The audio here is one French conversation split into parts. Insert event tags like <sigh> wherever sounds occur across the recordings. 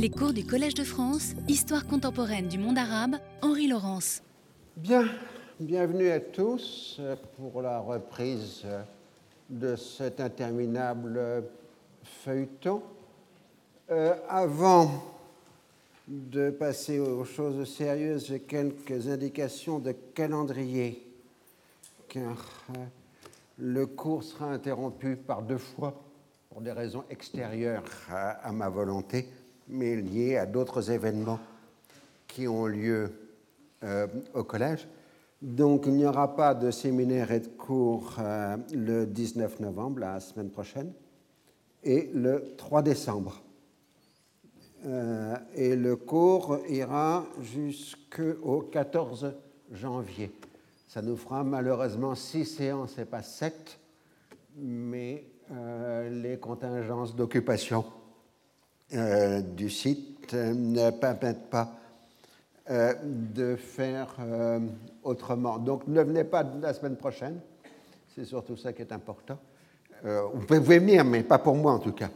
Les cours du Collège de France, Histoire contemporaine du monde arabe, Henri Laurence. Bien, bienvenue à tous pour la reprise de cet interminable feuilleton. Euh, avant de passer aux choses sérieuses, j'ai quelques indications de calendrier, car euh, le cours sera interrompu par deux fois pour des raisons extérieures à, ma volonté, mais liées à d'autres événements qui ont lieu euh, au collège. Donc il n'y aura pas de séminaire et de cours euh, le 19 novembre, la semaine prochaine, et le 3 décembre. Euh, et le cours ira jusqu'au 14 janvier. Ça nous fera malheureusement six séances et pas sept, mais les contingences d'occupation euh, du site ne permettent pas de faire autrement. Donc ne venez pas la semaine prochaine, c'est surtout ça qui est important. vous pouvez venir, mais pas pour moi en tout cas.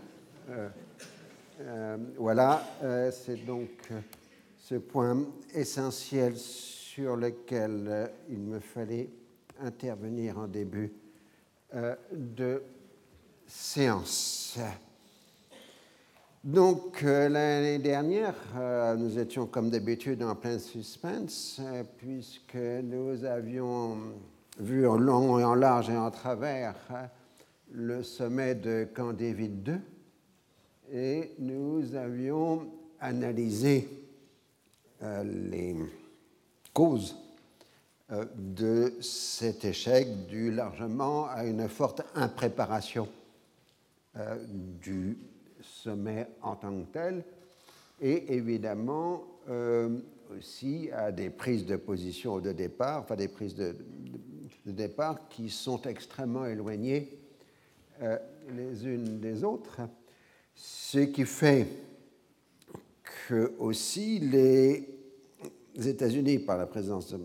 Euh, voilà, euh, c'est donc euh, ce point essentiel sur lequel il me fallait intervenir en début de séance. Donc l'année dernière, nous étions comme d'habitude en plein suspense, puisque nous avions vu en long et en large et en travers le sommet de Camp David II et nous avions analysé euh, les causes euh, de cet échec dû largement à une forte impréparation euh, du sommet en tant que tel. Et évidemment aussi à des prises de position de départ, enfin des prises de, départ qui sont extrêmement éloignées les unes des autres. Ce qui fait que aussi les États-Unis, par la présence du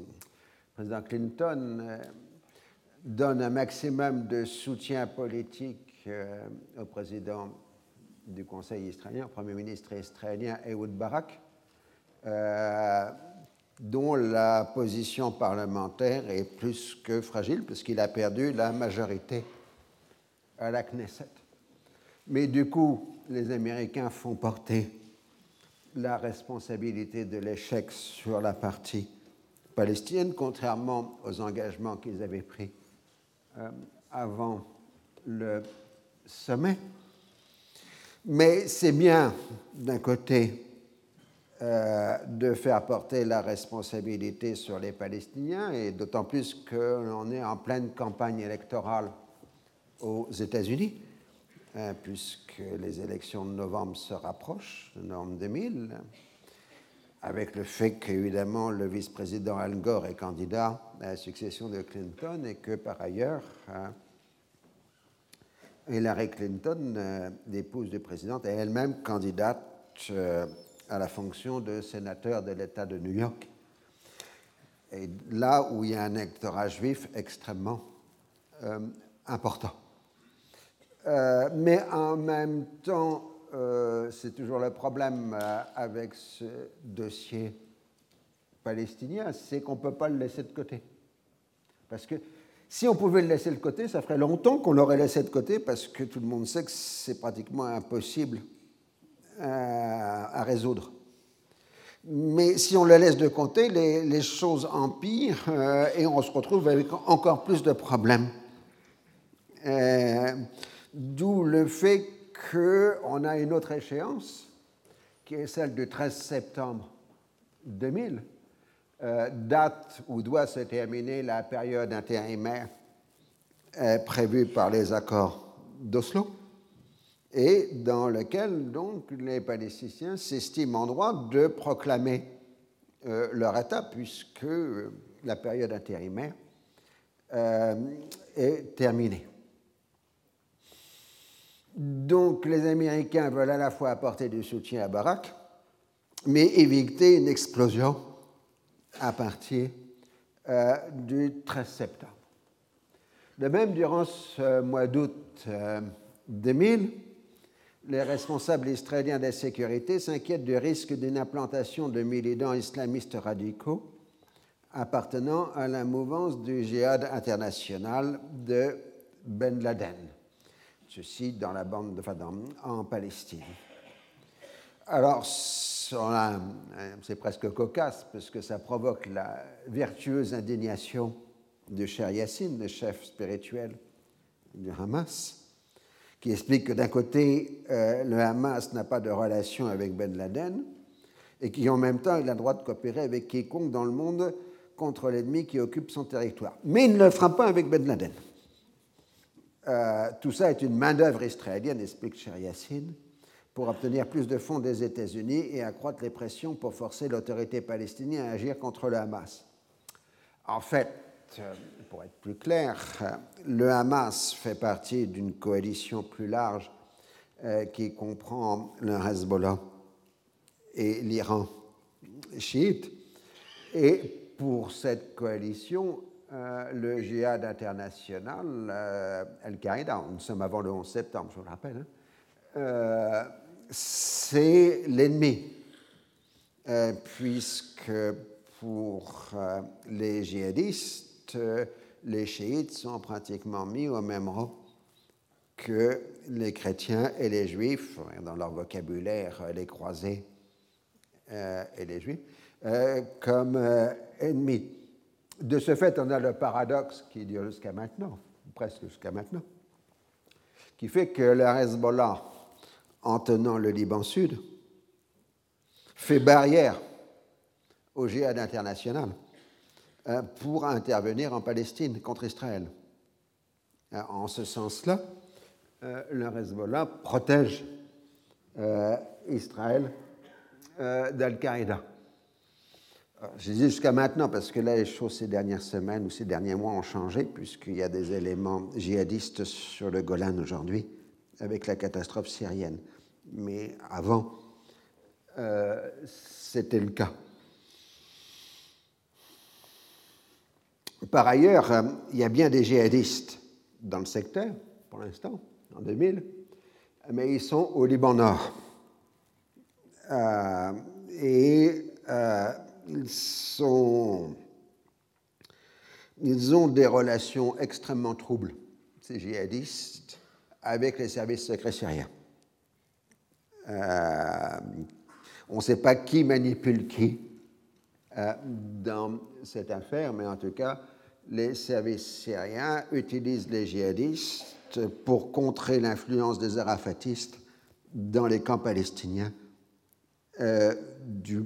président Clinton, euh, donnent un maximum de soutien politique euh, au président du Conseil israélien, Premier ministre israélien Ehud Barak, euh, dont la position parlementaire est plus que fragile, puisqu'il a perdu la majorité à la Knesset. Mais du coup, les Américains font porter la responsabilité de l'échec sur la partie palestinienne, contrairement aux engagements qu'ils avaient pris euh, avant le sommet. Mais c'est bien, d'un côté, euh, de faire porter la responsabilité sur les Palestiniens, et d'autant plus qu'on est en pleine campagne électorale aux États-Unis. Hein, puisque les élections de novembre se rapprochent, de novembre 2000, avec le fait qu'évidemment le vice-président Al Gore est candidat à la succession de Clinton et que par ailleurs hein, Hillary Clinton, euh, l'épouse du président, est elle-même candidate euh, à la fonction de sénateur de l'État de New York. Et là où il y a un électorat juif extrêmement euh, important. Mais en même temps, c'est toujours le problème avec ce dossier palestinien, c'est qu'on ne peut pas le laisser de côté. Parce que si on pouvait le laisser de côté, ça ferait longtemps qu'on l'aurait laissé de côté, parce que tout le monde sait que c'est pratiquement impossible à résoudre. Mais si on le laisse de côté, les, choses empirent et on se retrouve avec encore plus de problèmes. D'où le fait qu'on a une autre échéance, qui est celle du 13 septembre 2000, euh, date où doit se terminer la période intérimaire euh, prévue par les accords d'Oslo, et dans lequel donc les Palestiniens s'estiment en droit de proclamer euh, leur État, puisque la période intérimaire est terminée. Donc les Américains veulent à la fois apporter du soutien à Barak, mais éviter une explosion à partir euh, du 13 septembre. De même, durant ce mois d'août 2000, euh, les responsables israéliens de la sécurité s'inquiètent du risque d'une implantation de militants islamistes radicaux appartenant à la mouvance du djihad international de Ben Laden. Ceci dans la bande en Palestine. Alors, c'est presque cocasse parce que ça provoque la vertueuse indignation de Cher Yassine, le chef spirituel du Hamas, qui explique que d'un côté, euh, le Hamas n'a pas de relation avec Ben Laden et qui en même temps il a le droit de coopérer avec quiconque dans le monde contre l'ennemi qui occupe son territoire. Mais il ne le fera pas avec Ben Laden. Euh, tout ça est une main-d'œuvre israélienne, explique Cher Yassine, pour obtenir plus de fonds des États-Unis et accroître les pressions pour forcer l'autorité palestinienne à agir contre le Hamas. En fait, euh, pour être plus clair, le Hamas fait partie d'une coalition plus large euh, qui comprend le Hezbollah et l'Iran chiite. Et pour cette coalition, euh, le djihad international, Al-Qaïda, nous sommes avant le 11 septembre, je vous le rappelle, hein, c'est l'ennemi, puisque pour les djihadistes, euh, les chiites sont pratiquement mis au même rang que les chrétiens et les juifs, dans leur vocabulaire, les croisés euh, et les juifs, euh, comme ennemis. De ce fait, on a le paradoxe qui dure jusqu'à maintenant, presque jusqu'à maintenant, qui fait que le Hezbollah, en tenant le Liban Sud, fait barrière au djihad international euh, pour intervenir en Palestine contre Israël. Euh, en ce sens-là, euh, le Hezbollah protège Israël d'Al-Qaïda. Je dis jusqu'à maintenant parce que là, les choses ces dernières semaines ou ces derniers mois ont changé, puisqu'il y a des éléments djihadistes sur le Golan aujourd'hui, avec la catastrophe syrienne. Mais avant, c'était le cas. Par ailleurs, euh, il y a bien des djihadistes dans le secteur, pour l'instant, en 2000, mais ils sont au Liban Nord. Euh, et euh, ils, ils ont des relations extrêmement troubles, ces djihadistes, avec les services secrets syriens. On ne sait pas qui manipule qui dans cette affaire, mais en tout cas, les services syriens utilisent les djihadistes pour contrer l'influence des arafatistes dans les camps palestiniens euh, du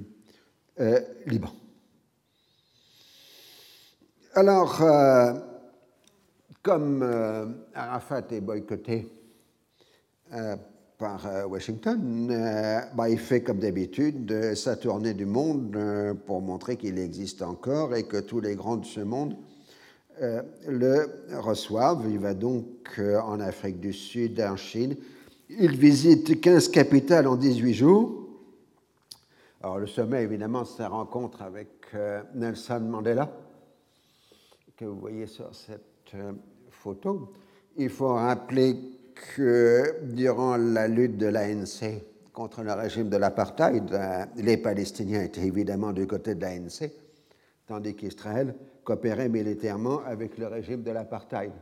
euh, Liban. Alors, euh, comme Arafat est boycotté par Washington, bah, il fait comme d'habitude sa tournée du monde pour montrer qu'il existe encore et que tous les grands de ce monde euh, le reçoivent. Il va donc euh, en Afrique du Sud, en Chine. Il visite 15 capitales en 18 jours. Alors le sommet, évidemment, c'est sa rencontre avec euh, Nelson Mandela, que vous voyez sur cette photo. Il faut rappeler que durant la lutte de l'ANC contre le régime de l'apartheid, les Palestiniens étaient évidemment du côté de l'ANC, tandis qu'Israël coopérer militairement avec le régime de l'apartheid.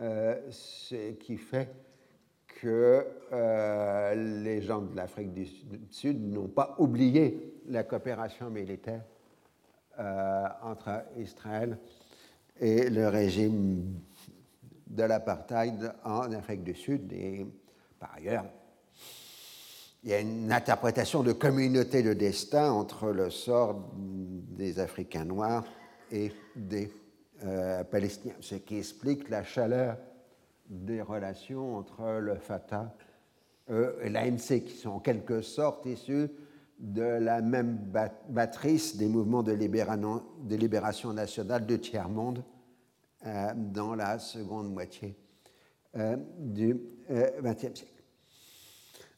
Euh, ce qui fait que euh, les gens de l'Afrique du Sud n'ont pas oublié la coopération militaire euh, entre Israël et le régime de l'apartheid en Afrique du Sud. Et par ailleurs, il y a une interprétation de communauté de destin entre le sort des Africains noirs et des euh, Palestiniens, ce qui explique la chaleur des relations entre le Fatah euh, et l'ANC, qui sont en quelque sorte issus de la même matrice des mouvements de, libération nationale du tiers-monde euh, dans la seconde moitié du XXe siècle.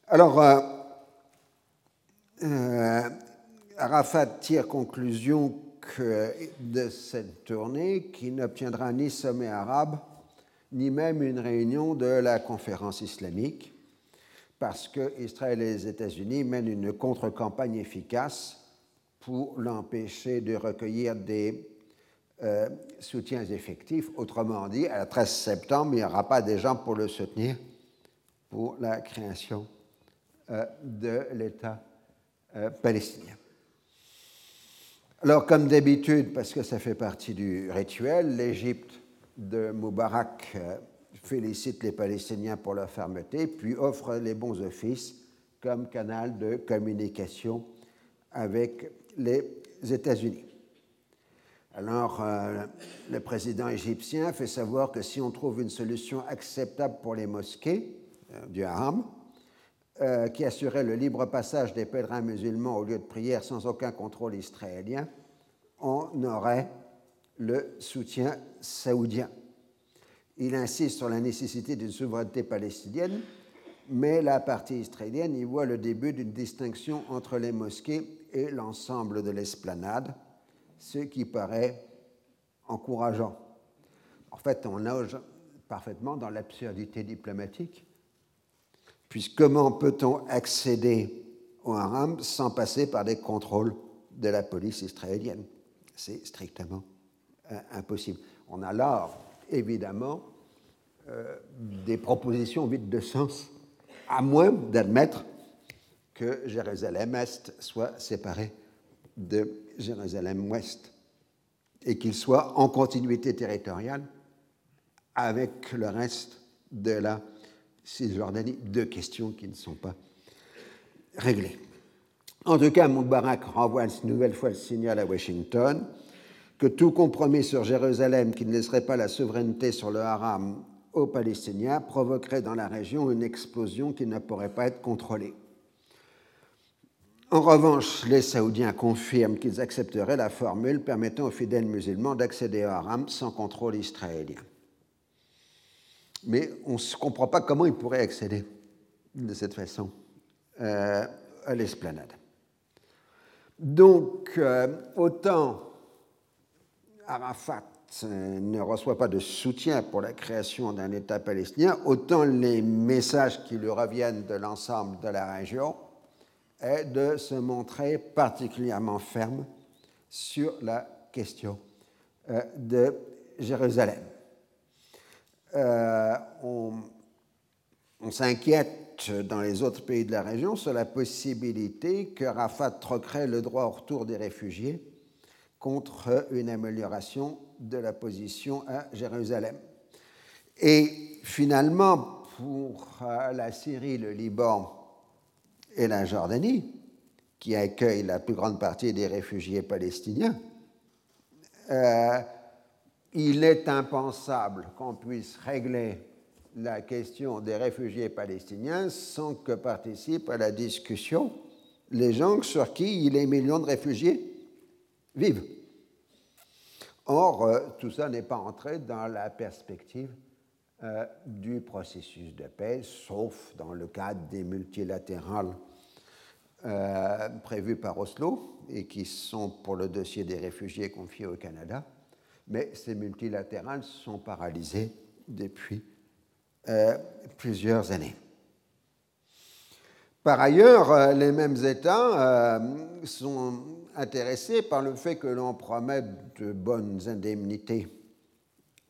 Alors, Arafat tire conclusion de cette tournée qui n'obtiendra ni sommet arabe, ni même une réunion de la conférence islamique, parce qu'Israël et les États-Unis mènent une contre-campagne efficace pour l'empêcher de recueillir des euh, soutiens effectifs. Autrement dit, à 13 septembre, il n'y aura pas des gens pour le soutenir pour la création euh, de l'État euh, palestinien. Alors, comme d'habitude, parce que ça fait partie du rituel, l'Égypte de Moubarak félicite les Palestiniens pour leur fermeté, puis offre les bons offices comme canal de communication avec les États-Unis. Alors, euh, le président égyptien fait savoir que si on trouve une solution acceptable pour les mosquées euh, du Haram, euh, qui assurait le libre passage des pèlerins musulmans au lieu de prière sans aucun contrôle israélien, on aurait le soutien saoudien. Il insiste sur la nécessité d'une souveraineté palestinienne, mais la partie israélienne y voit le début d'une distinction entre les mosquées et l'ensemble de l'esplanade, ce qui paraît encourageant. En fait, on nage parfaitement dans l'absurdité diplomatique, puisque comment peut-on accéder au haram sans passer par des contrôles de la police israélienne? C'est strictement euh, impossible. On a là évidemment euh, des propositions vides de sens, à moins d'admettre que Jérusalem-Est soit séparé de Jérusalem-Ouest et qu'il soit en continuité territoriale avec le reste de la Cisjordanie. Deux questions qui ne sont pas réglées. En tout cas, Mubarak renvoie une nouvelle fois le signal à Washington que tout compromis sur Jérusalem qui ne laisserait pas la souveraineté sur le haram aux Palestiniens provoquerait dans la région une explosion qui ne pourrait pas être contrôlée. En revanche, les Saoudiens confirment qu'ils accepteraient la formule permettant aux fidèles musulmans d'accéder au haram sans contrôle israélien. Mais on ne comprend pas comment ils pourraient accéder de cette façon euh, à l'esplanade. Donc, euh, autant Arafat euh, ne reçoit pas de soutien pour la création d'un État palestinien, autant les messages qui lui reviennent de l'ensemble de la région est de se montrer particulièrement ferme sur la question euh, de Jérusalem. Euh, on, on s'inquiète dans les autres pays de la région sur la possibilité que Rafat troquerait le droit au retour des réfugiés contre une amélioration de la position à Jérusalem. Et finalement, pour euh, la Syrie, le Liban et la Jordanie, qui accueillent la plus grande partie des réfugiés palestiniens, euh, il est impensable qu'on puisse régler la question des réfugiés palestiniens sans que participent à la discussion les gens sur qui les millions de réfugiés vivent. Or, euh, tout ça n'est pas entré dans la perspective euh, du processus de paix, sauf dans le cadre des multilatérales euh, prévues par Oslo et qui sont pour le dossier des réfugiés confiés au Canada. Mais ces multilatérales sont paralysées depuis plusieurs années. Par ailleurs, les mêmes États sont intéressés par le fait que l'on promette de bonnes indemnités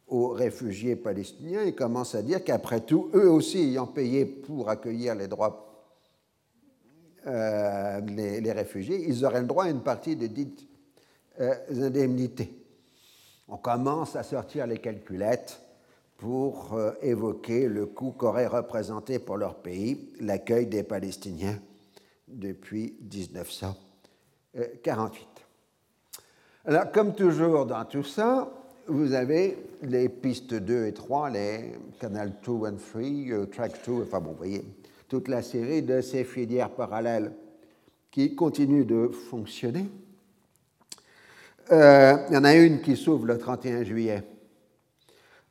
aux réfugiés palestiniens et commencent à dire qu'après tout, eux aussi ayant payé pour accueillir les droits, euh, les, réfugiés, ils auraient le droit à une partie de dites euh, indemnités. On commence à sortir les calculettes pour euh, évoquer le coût qu'aurait représenté pour leur pays l'accueil des Palestiniens depuis 1900. 48. Alors, comme toujours dans tout ça, vous avez les pistes 2 et 3, les canal 2 and 3, euh, track 2, enfin bon, vous voyez, toute la série de ces filières parallèles qui continuent de fonctionner. Euh, il y en a une qui s'ouvre le 31 juillet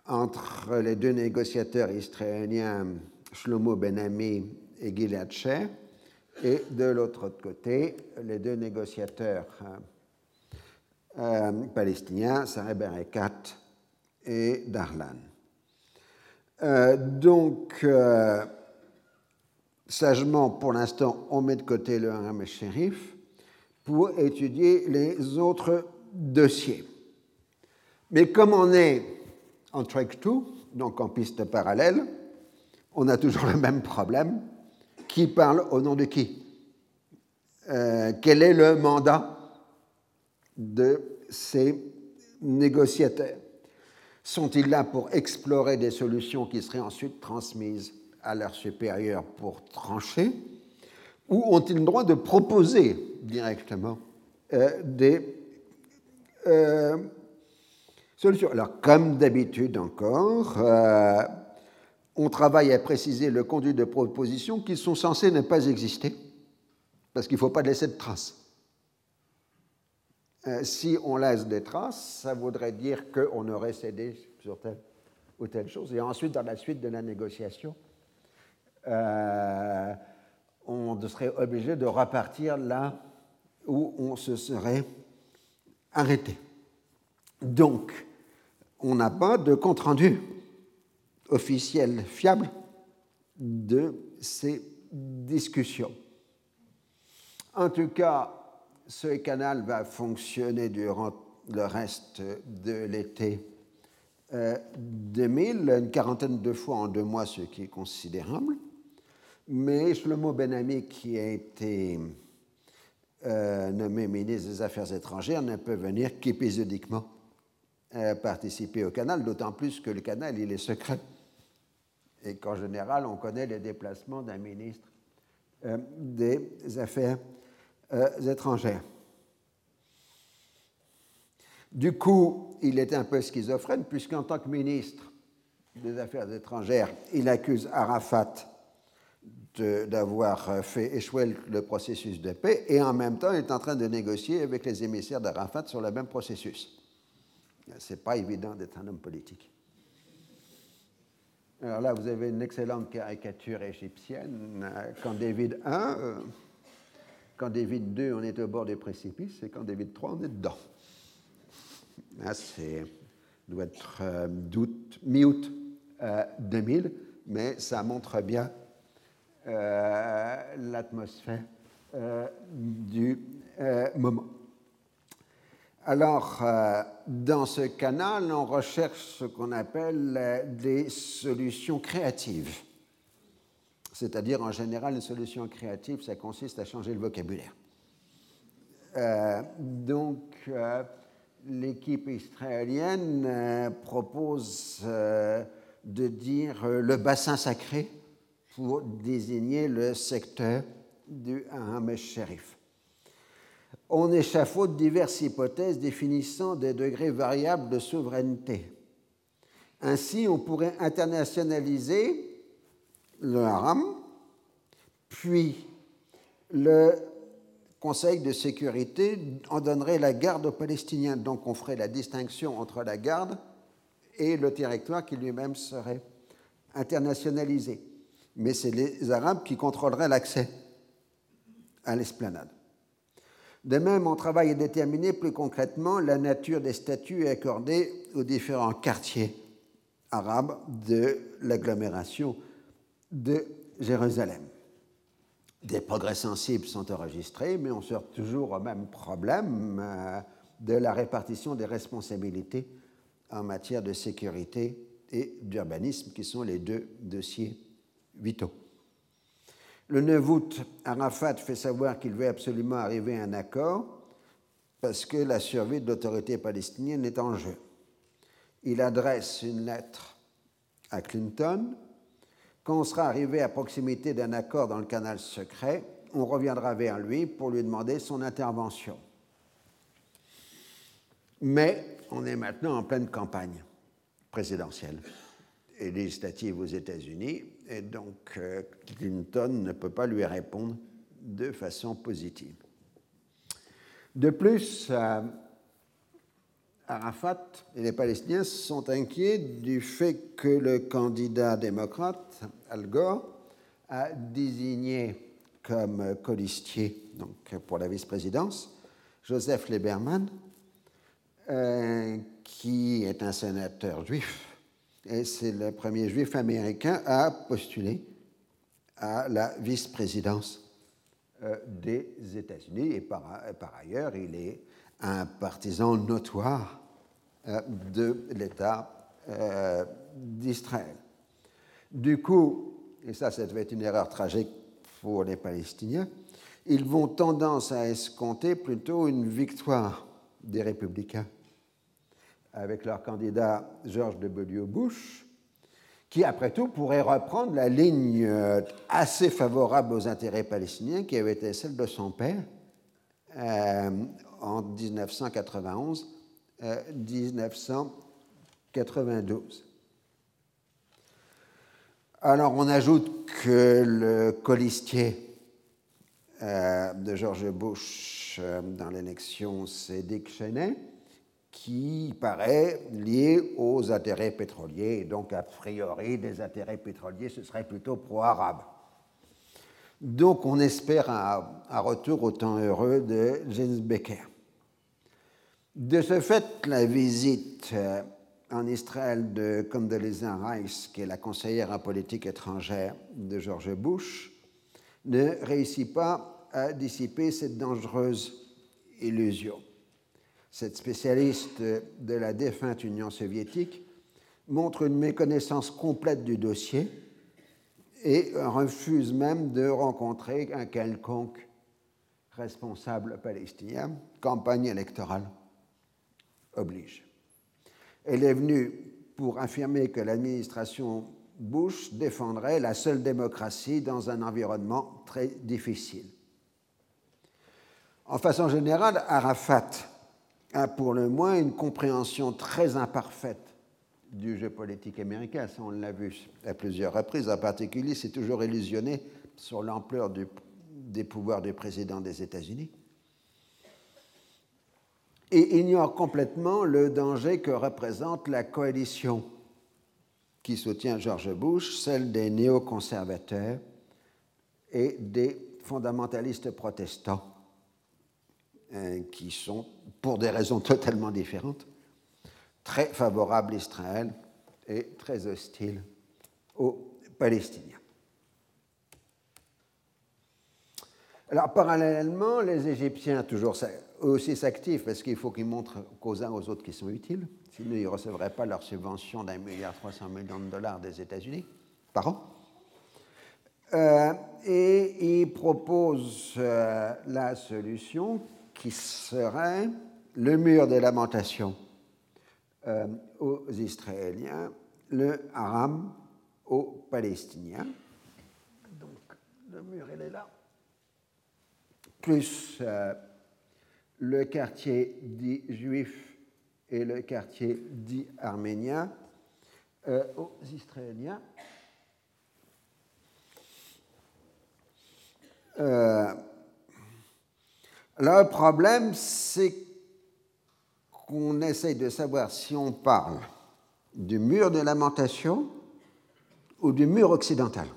entre les deux négociateurs israéliens Shlomo Ben-Ami et Gilad Sher et de l'autre côté, les deux négociateurs euh, euh, palestiniens, Sareb Erekat et Darlan. Euh, donc, sagement, pour l'instant, on met de côté le haram shérif pour étudier les autres dossiers. Mais comme on est en track 2, donc en piste parallèle, on a toujours le même problème. Qui parle au nom de qui? Euh, Quel est le mandat? De ces négociateurs Sont-ils là pour explorer des solutions qui seraient ensuite transmises à leurs supérieurs pour trancher Ou ont-ils le droit de proposer directement euh, des euh, solutions? Alors, comme d'habitude encore, euh, on travaille à préciser le conduit de proposition qui sont censés ne pas exister, parce qu'il ne faut pas laisser de traces. Euh, si on laisse des traces, ça voudrait dire qu'on aurait cédé sur telle ou telle chose. Et ensuite, dans la suite de la négociation, euh, on serait obligé de repartir là où on se serait arrêté. Donc, on n'a pas de compte-rendu officiel fiable de ces discussions. En tout cas, ce canal va fonctionner durant le reste de l'été 2000, euh, une quarantaine de fois en deux mois, ce qui est considérable. Mais Shlomo Benami, qui a été euh, nommé ministre des Affaires étrangères, ne peut venir qu'épisodiquement euh, participer au canal, d'autant plus que le canal, est secret. Et qu'en général, on connaît les déplacements d'un ministre des Affaires euh, étrangères. Du coup, il est un peu schizophrène, puisqu'en tant que ministre des Affaires étrangères, il accuse Arafat d'avoir fait échouer le processus de paix, et en même temps, il est en train de négocier avec les émissaires d'Arafat sur le même processus. Ce n'est pas évident d'être un homme politique. Alors là, vous avez une excellente caricature égyptienne. Quand David I, quand David 2, on est au bord des précipices, et quand David 3, on est dedans. Là, c'est doit être euh, mi-août 2000, euh, mais ça montre bien euh, l'atmosphère du moment. Alors, dans ce canal, on recherche ce qu'on appelle des solutions créatives. C'est-à-dire, en général, une solution créative, ça consiste à changer le vocabulaire. Euh, donc, euh, l'équipe israélienne euh, propose de dire le bassin sacré pour désigner le secteur du Hamesh Sharif. On échafaude diverses hypothèses définissant des degrés variables de souveraineté. Ainsi, on pourrait internationaliser le haram, puis le Conseil de sécurité en donnerait la garde aux Palestiniens. Donc on ferait la distinction entre la garde et le territoire qui lui-même serait internationalisé. Mais c'est les Arabes qui contrôleraient l'accès à l'esplanade. De même, on travaille à déterminer plus concrètement la nature des statuts accordés aux différents quartiers arabes de l'agglomération de Jérusalem. Des progrès sensibles sont enregistrés, mais on sort toujours au même problème euh, de la répartition des responsabilités en matière de sécurité et d'urbanisme, qui sont les deux dossiers vitaux. Le 9 août, Arafat fait savoir qu'il veut absolument arriver à un accord parce que la survie de l'autorité palestinienne est en jeu. Il adresse une lettre à Clinton quand on sera arrivé à proximité d'un accord dans le canal secret, on reviendra vers lui pour lui demander son intervention. Mais on est maintenant en pleine campagne présidentielle et législative aux États-Unis, et donc euh, Clinton ne peut pas lui répondre de façon positive. De plus, euh, Arafat et les Palestiniens sont inquiets du fait que le candidat démocrate, Al Gore, a désigné comme colistier donc pour la vice-présidence Joseph Lieberman, euh, qui est un sénateur juif, et c'est le premier juif américain à postuler à la vice-présidence euh, des États-Unis. Et par, par, ailleurs, il est un partisan notoire euh, de l'État euh, d'Israël. Du coup, et ça, ça devait être une erreur tragique pour les Palestiniens, ils vont tendance à escompter plutôt une victoire des républicains avec leur candidat George W. Bush, qui, après tout, pourrait reprendre la ligne euh, assez favorable aux intérêts palestiniens qui avait été celle de son père en 1991-1992. Euh, Alors, on ajoute que le colistier de George Bush dans l'élection, c'est Dick Cheney qui paraît lié aux intérêts pétroliers, et donc a priori des intérêts pétroliers, ce serait plutôt pro-arabe. Donc on espère un, retour au temps heureux de James Becker. De ce fait, la visite euh, en Israël de Condoleezza Rice, qui est la conseillère en politique étrangère de George Bush, ne réussit pas à dissiper cette dangereuse illusion cette spécialiste de la défunte Union soviétique, montre une méconnaissance complète du dossier et refuse même de rencontrer un quelconque responsable palestinien. Campagne électorale oblige. Elle est venue pour affirmer que l'administration Bush défendrait la seule démocratie dans un environnement très difficile. En façon générale, Arafat a pour le moins une compréhension très imparfaite du jeu politique américain. Ça, on l'a vu à plusieurs reprises. En particulier, c'est toujours illusionné sur l'ampleur des pouvoirs du président des États-Unis. Et ignore complètement le danger que représente la coalition qui soutient George Bush, celle des néoconservateurs et des fondamentalistes protestants euh, qui sont, pour des raisons <laughs> totalement différentes, très favorables à Israël et très hostiles aux Palestiniens. Alors, parallèlement, les Égyptiens, toujours aussi s'activent parce qu'il faut qu'ils montrent qu'aux uns aux autres qu'ils sont utiles, sinon ils ne recevraient pas leur subvention d'un milliard 300 millions de dollars des États-Unis par an. Euh, et ils proposent euh, la solution qui serait le mur des lamentations euh, aux Israéliens, le haram aux Palestiniens. Donc le mur, il est là. Plus le quartier dit juif et le quartier dit arménien euh, aux Israéliens. Le problème, c'est qu'on essaye de savoir si on parle du mur de lamentation ou du mur occidental.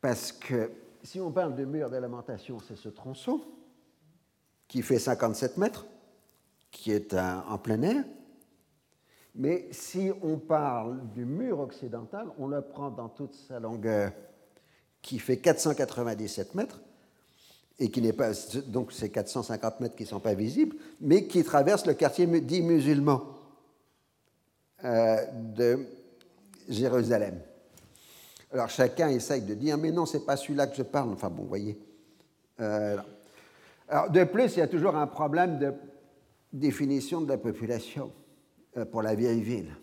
Parce que si on parle du mur de lamentation, c'est ce tronçon qui fait 57 mètres, qui est en plein air. Mais si on parle du mur occidental, on le prend dans toute sa longueur, qui fait 497 mètres, et qui n'est pas, donc ces 450 mètres qui ne sont pas visibles, mais qui traversent le quartier dit musulman euh, de Jérusalem. Alors chacun essaye de dire, mais non, c'est pas celui-là que je parle. Enfin bon, vous voyez. Euh, alors de plus, il y a toujours un problème de définition de la population euh, pour la vieille ville.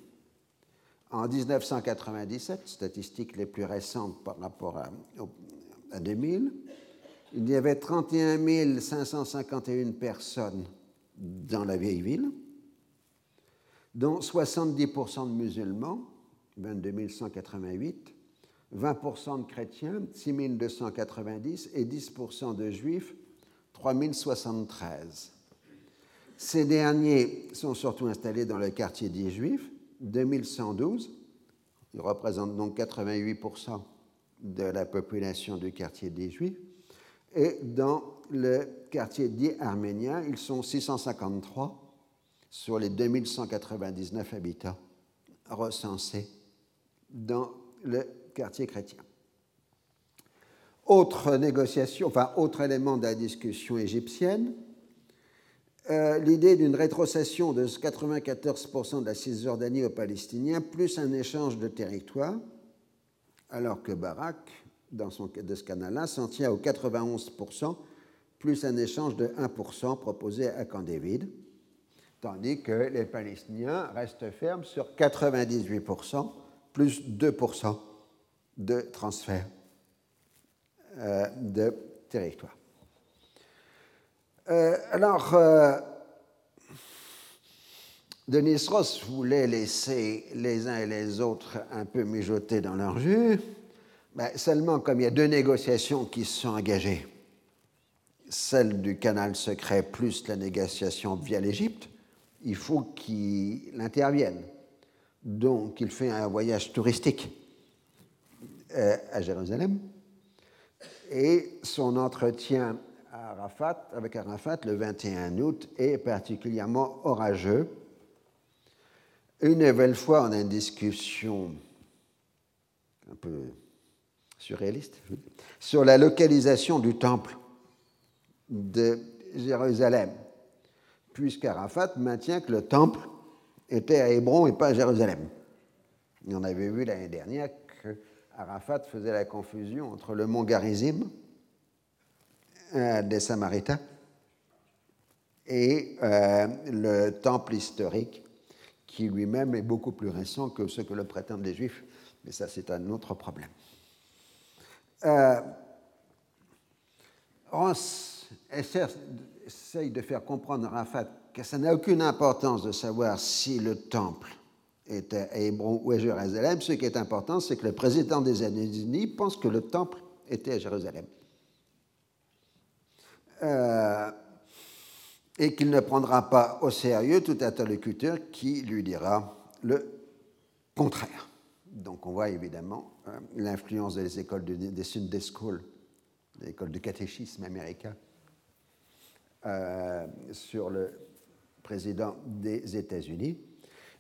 En 1997, statistiques les plus récentes par rapport à, à 2000, il y avait 31 551 personnes dans la vieille ville, dont 70% de musulmans, 22 188, 20% de chrétiens, 6 290, et 10% de juifs, 3 073. Ces derniers sont surtout installés dans le quartier dit juif, 2112. Ils représentent donc 88% de la population du quartier des juifs. Et dans le quartier dit arménien, ils sont 653 sur les 2199 habitants recensés dans le quartiers chrétiens. Autre négociation, enfin autre élément de la discussion égyptienne, euh, l'idée d'une rétrocession de 94% de la Cisjordanie aux Palestiniens, plus un échange de territoire, alors que Barak, dans son, de ce canal-là, s'en tient aux 91%, plus un échange de 1% proposé à Camp tandis que les Palestiniens restent fermes sur 98%, plus 2% de transfert euh, de territoire. Euh, alors, euh, Denis Ross voulait laisser les uns et les autres un peu mijoter dans leur jus, seulement comme il y a deux négociations qui se sont engagées, celle du canal secret plus la négociation via l'Égypte, il faut qu'il intervienne. Donc, il fait un voyage touristique à Jérusalem et son entretien Arafat, avec Arafat le 21 août est particulièrement orageux. Une nouvelle fois, on a une discussion un peu surréaliste sur la localisation du temple de Jérusalem, puisqu'Arafat maintient que le temple était à Hébron et pas à Jérusalem. on avait vu l'année dernière que Arafat faisait la confusion entre le mont Garizim euh, des Samaritains et euh, le temple historique qui lui-même est beaucoup plus récent que ce que le prétendent les Juifs, mais ça c'est un autre problème. Euh, essaye de faire comprendre à Arafat que ça n'a aucune importance de savoir si le temple était à Hébron ou à Jérusalem. Ce qui est important, c'est que le président des États-Unis pense que le temple était à Jérusalem. Euh, et qu'il ne prendra pas au sérieux tout interlocuteur qui lui dira le contraire. Donc on voit évidemment euh, l'influence des écoles de, des Sunday School, des écoles de catéchisme américain, euh, sur le président des États-Unis.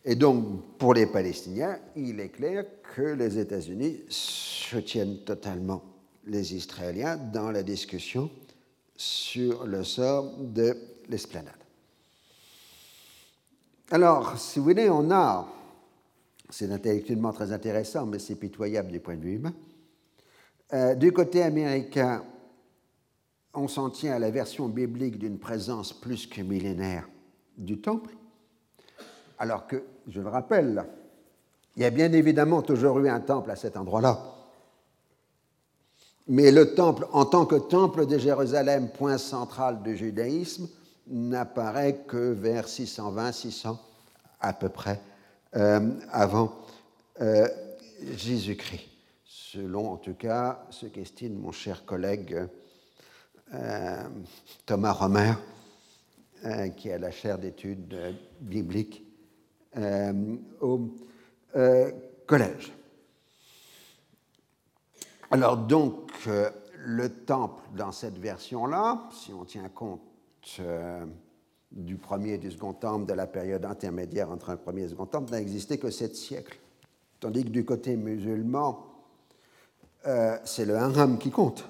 Et donc, pour les Palestiniens, il est clair que les États-Unis soutiennent totalement les Israéliens dans la discussion sur le sort de l'esplanade. Alors, si vous voulez, on a, c'est intellectuellement très intéressant, mais c'est pitoyable du point de vue humain. Euh, du côté américain, on s'en tient à la version biblique d'une présence plus que millénaire du temple, alors que, je le rappelle, il y a bien évidemment toujours eu un temple à cet endroit-là. Mais le temple, en tant que temple de Jérusalem, point central du judaïsme, n'apparaît que vers 620-600 à peu près euh, avant euh, Jésus-Christ, selon en tout cas ce qu'estime mon cher collègue euh, Thomas Romer, qui a la chaire d'études bibliques au collège. Alors donc, euh, le temple dans cette version-là, si on tient compte euh, du premier et du second temple, de la période intermédiaire entre un premier et un second temple, n'a existé que sept siècles. Tandis que du côté musulman, euh, c'est le haram qui compte.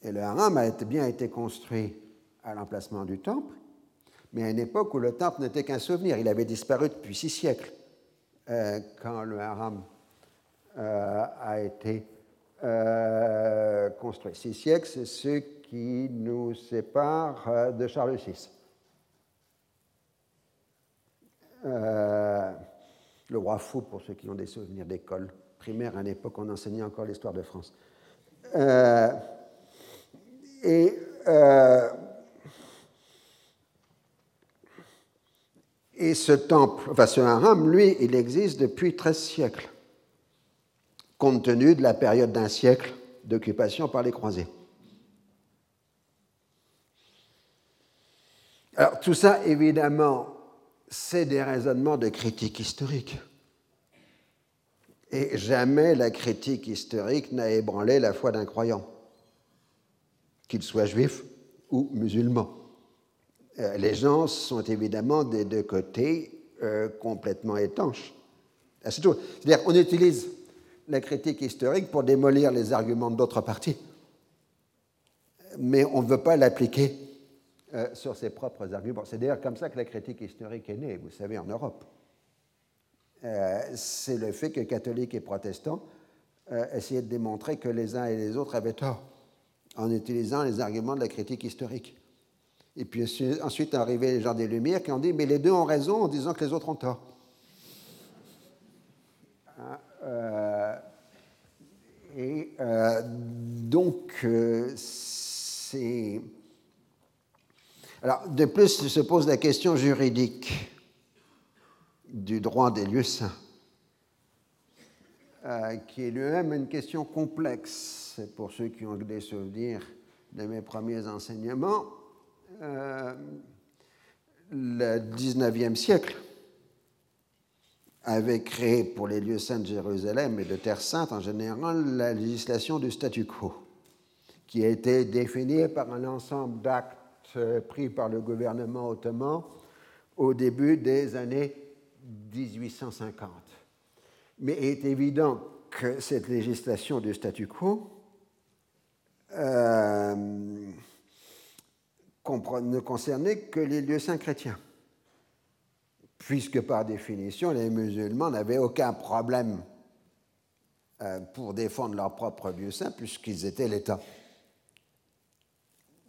Et le haram a bien été construit à l'emplacement du temple, mais à une époque où le temple n'était qu'un souvenir. Il avait disparu depuis six siècles quand le haram a été euh, construit. Six siècles, c'est ce qui nous sépare euh, de Charles VI. Euh, le roi fou, pour ceux qui ont des souvenirs d'école primaire, à l'époque, on enseignait encore l'histoire de France. et, et ce temple, enfin ce haram, lui, il existe depuis 13 siècles compte tenu de la période d'un siècle d'occupation par les croisés. Alors tout ça, évidemment, c'est des raisonnements de critique historique. Et jamais la critique historique n'a ébranlé la foi d'un croyant, qu'il soit juif ou musulman. Euh, les gens sont évidemment des deux côtés euh, complètement étanches. C'est-à-dire, on utilise la critique historique pour démolir les arguments d'autres parties. Mais on ne veut pas l'appliquer euh, sur ses propres arguments. C'est d'ailleurs comme ça que la critique historique est née, vous savez, en Europe. C'est le fait que catholiques et protestants essayaient de démontrer que les uns et les autres avaient tort en utilisant les arguments de la critique historique. Et puis ensuite arrivaient les gens des Lumières qui ont dit mais les deux ont raison en disant que les autres ont tort. Hein, euh, et donc c'est. Alors de plus se pose la question juridique du droit des lieux saints, euh, qui est lui-même une question complexe. Pour ceux qui ont des souvenirs de mes premiers enseignements, euh, le 19e siècle avait créé pour les lieux saints de Jérusalem et de Terre Sainte en général la législation du statu quo, qui a été définie par un ensemble d'actes pris par le gouvernement ottoman au début des années 1850. Mais il est évident que cette législation du statu quo euh, ne concernait que les lieux saints chrétiens, puisque par définition, les musulmans n'avaient aucun problème euh, pour défendre leur propre lieu saint, puisqu'ils étaient l'État,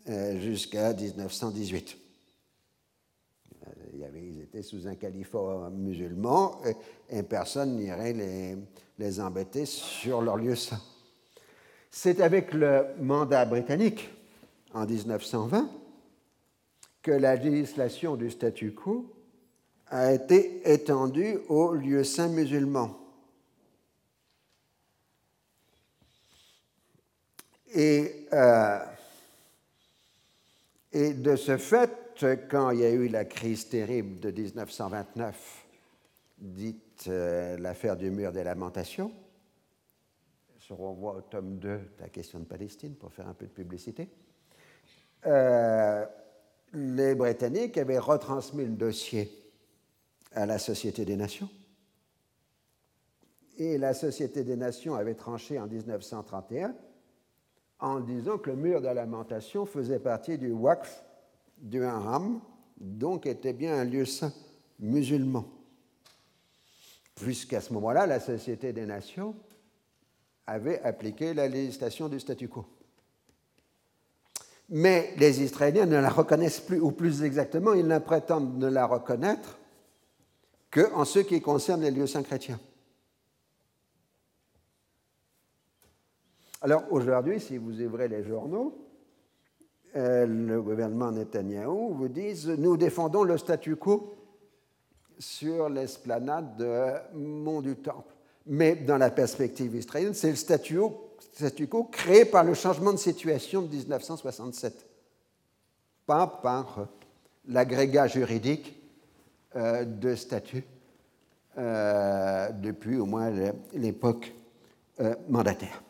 euh, jusqu'à 1918 ils étaient sous un califat musulman et, personne n'irait les, les, embêter sur leur lieu saint. C'est avec le mandat britannique en 1920 que la législation du statu quo a été étendue aux lieux saints musulmans. Et, euh, de ce fait, quand il y a eu la crise terrible de 1929, dite euh, l'affaire du mur des lamentations, se renvoie au tome 2 de la question de Palestine pour faire un peu de publicité, euh, les Britanniques avaient retransmis le dossier à la Société des Nations. Et la Société des Nations avait tranché en 1931 en disant que le mur de la lamentation faisait partie du WACF du haram, donc était bien un lieu saint musulman. Puisqu'à ce moment-là, la Société des Nations avait appliqué la législation du statu quo. Mais les Israéliens ne la reconnaissent plus, ou plus exactement, ils ne prétendent ne la reconnaître qu'en ce qui concerne les lieux saints chrétiens. Alors aujourd'hui, si vous ouvrez les journaux, euh, le gouvernement Netanyahou vous disent nous défendons le statu quo sur l'esplanade de Mont du Temple. Mais dans la perspective israélienne, c'est le statu quo, créé par le changement de situation de 1967, pas par l'agrégat juridique euh, de statut euh, depuis au moins l'époque mandataire.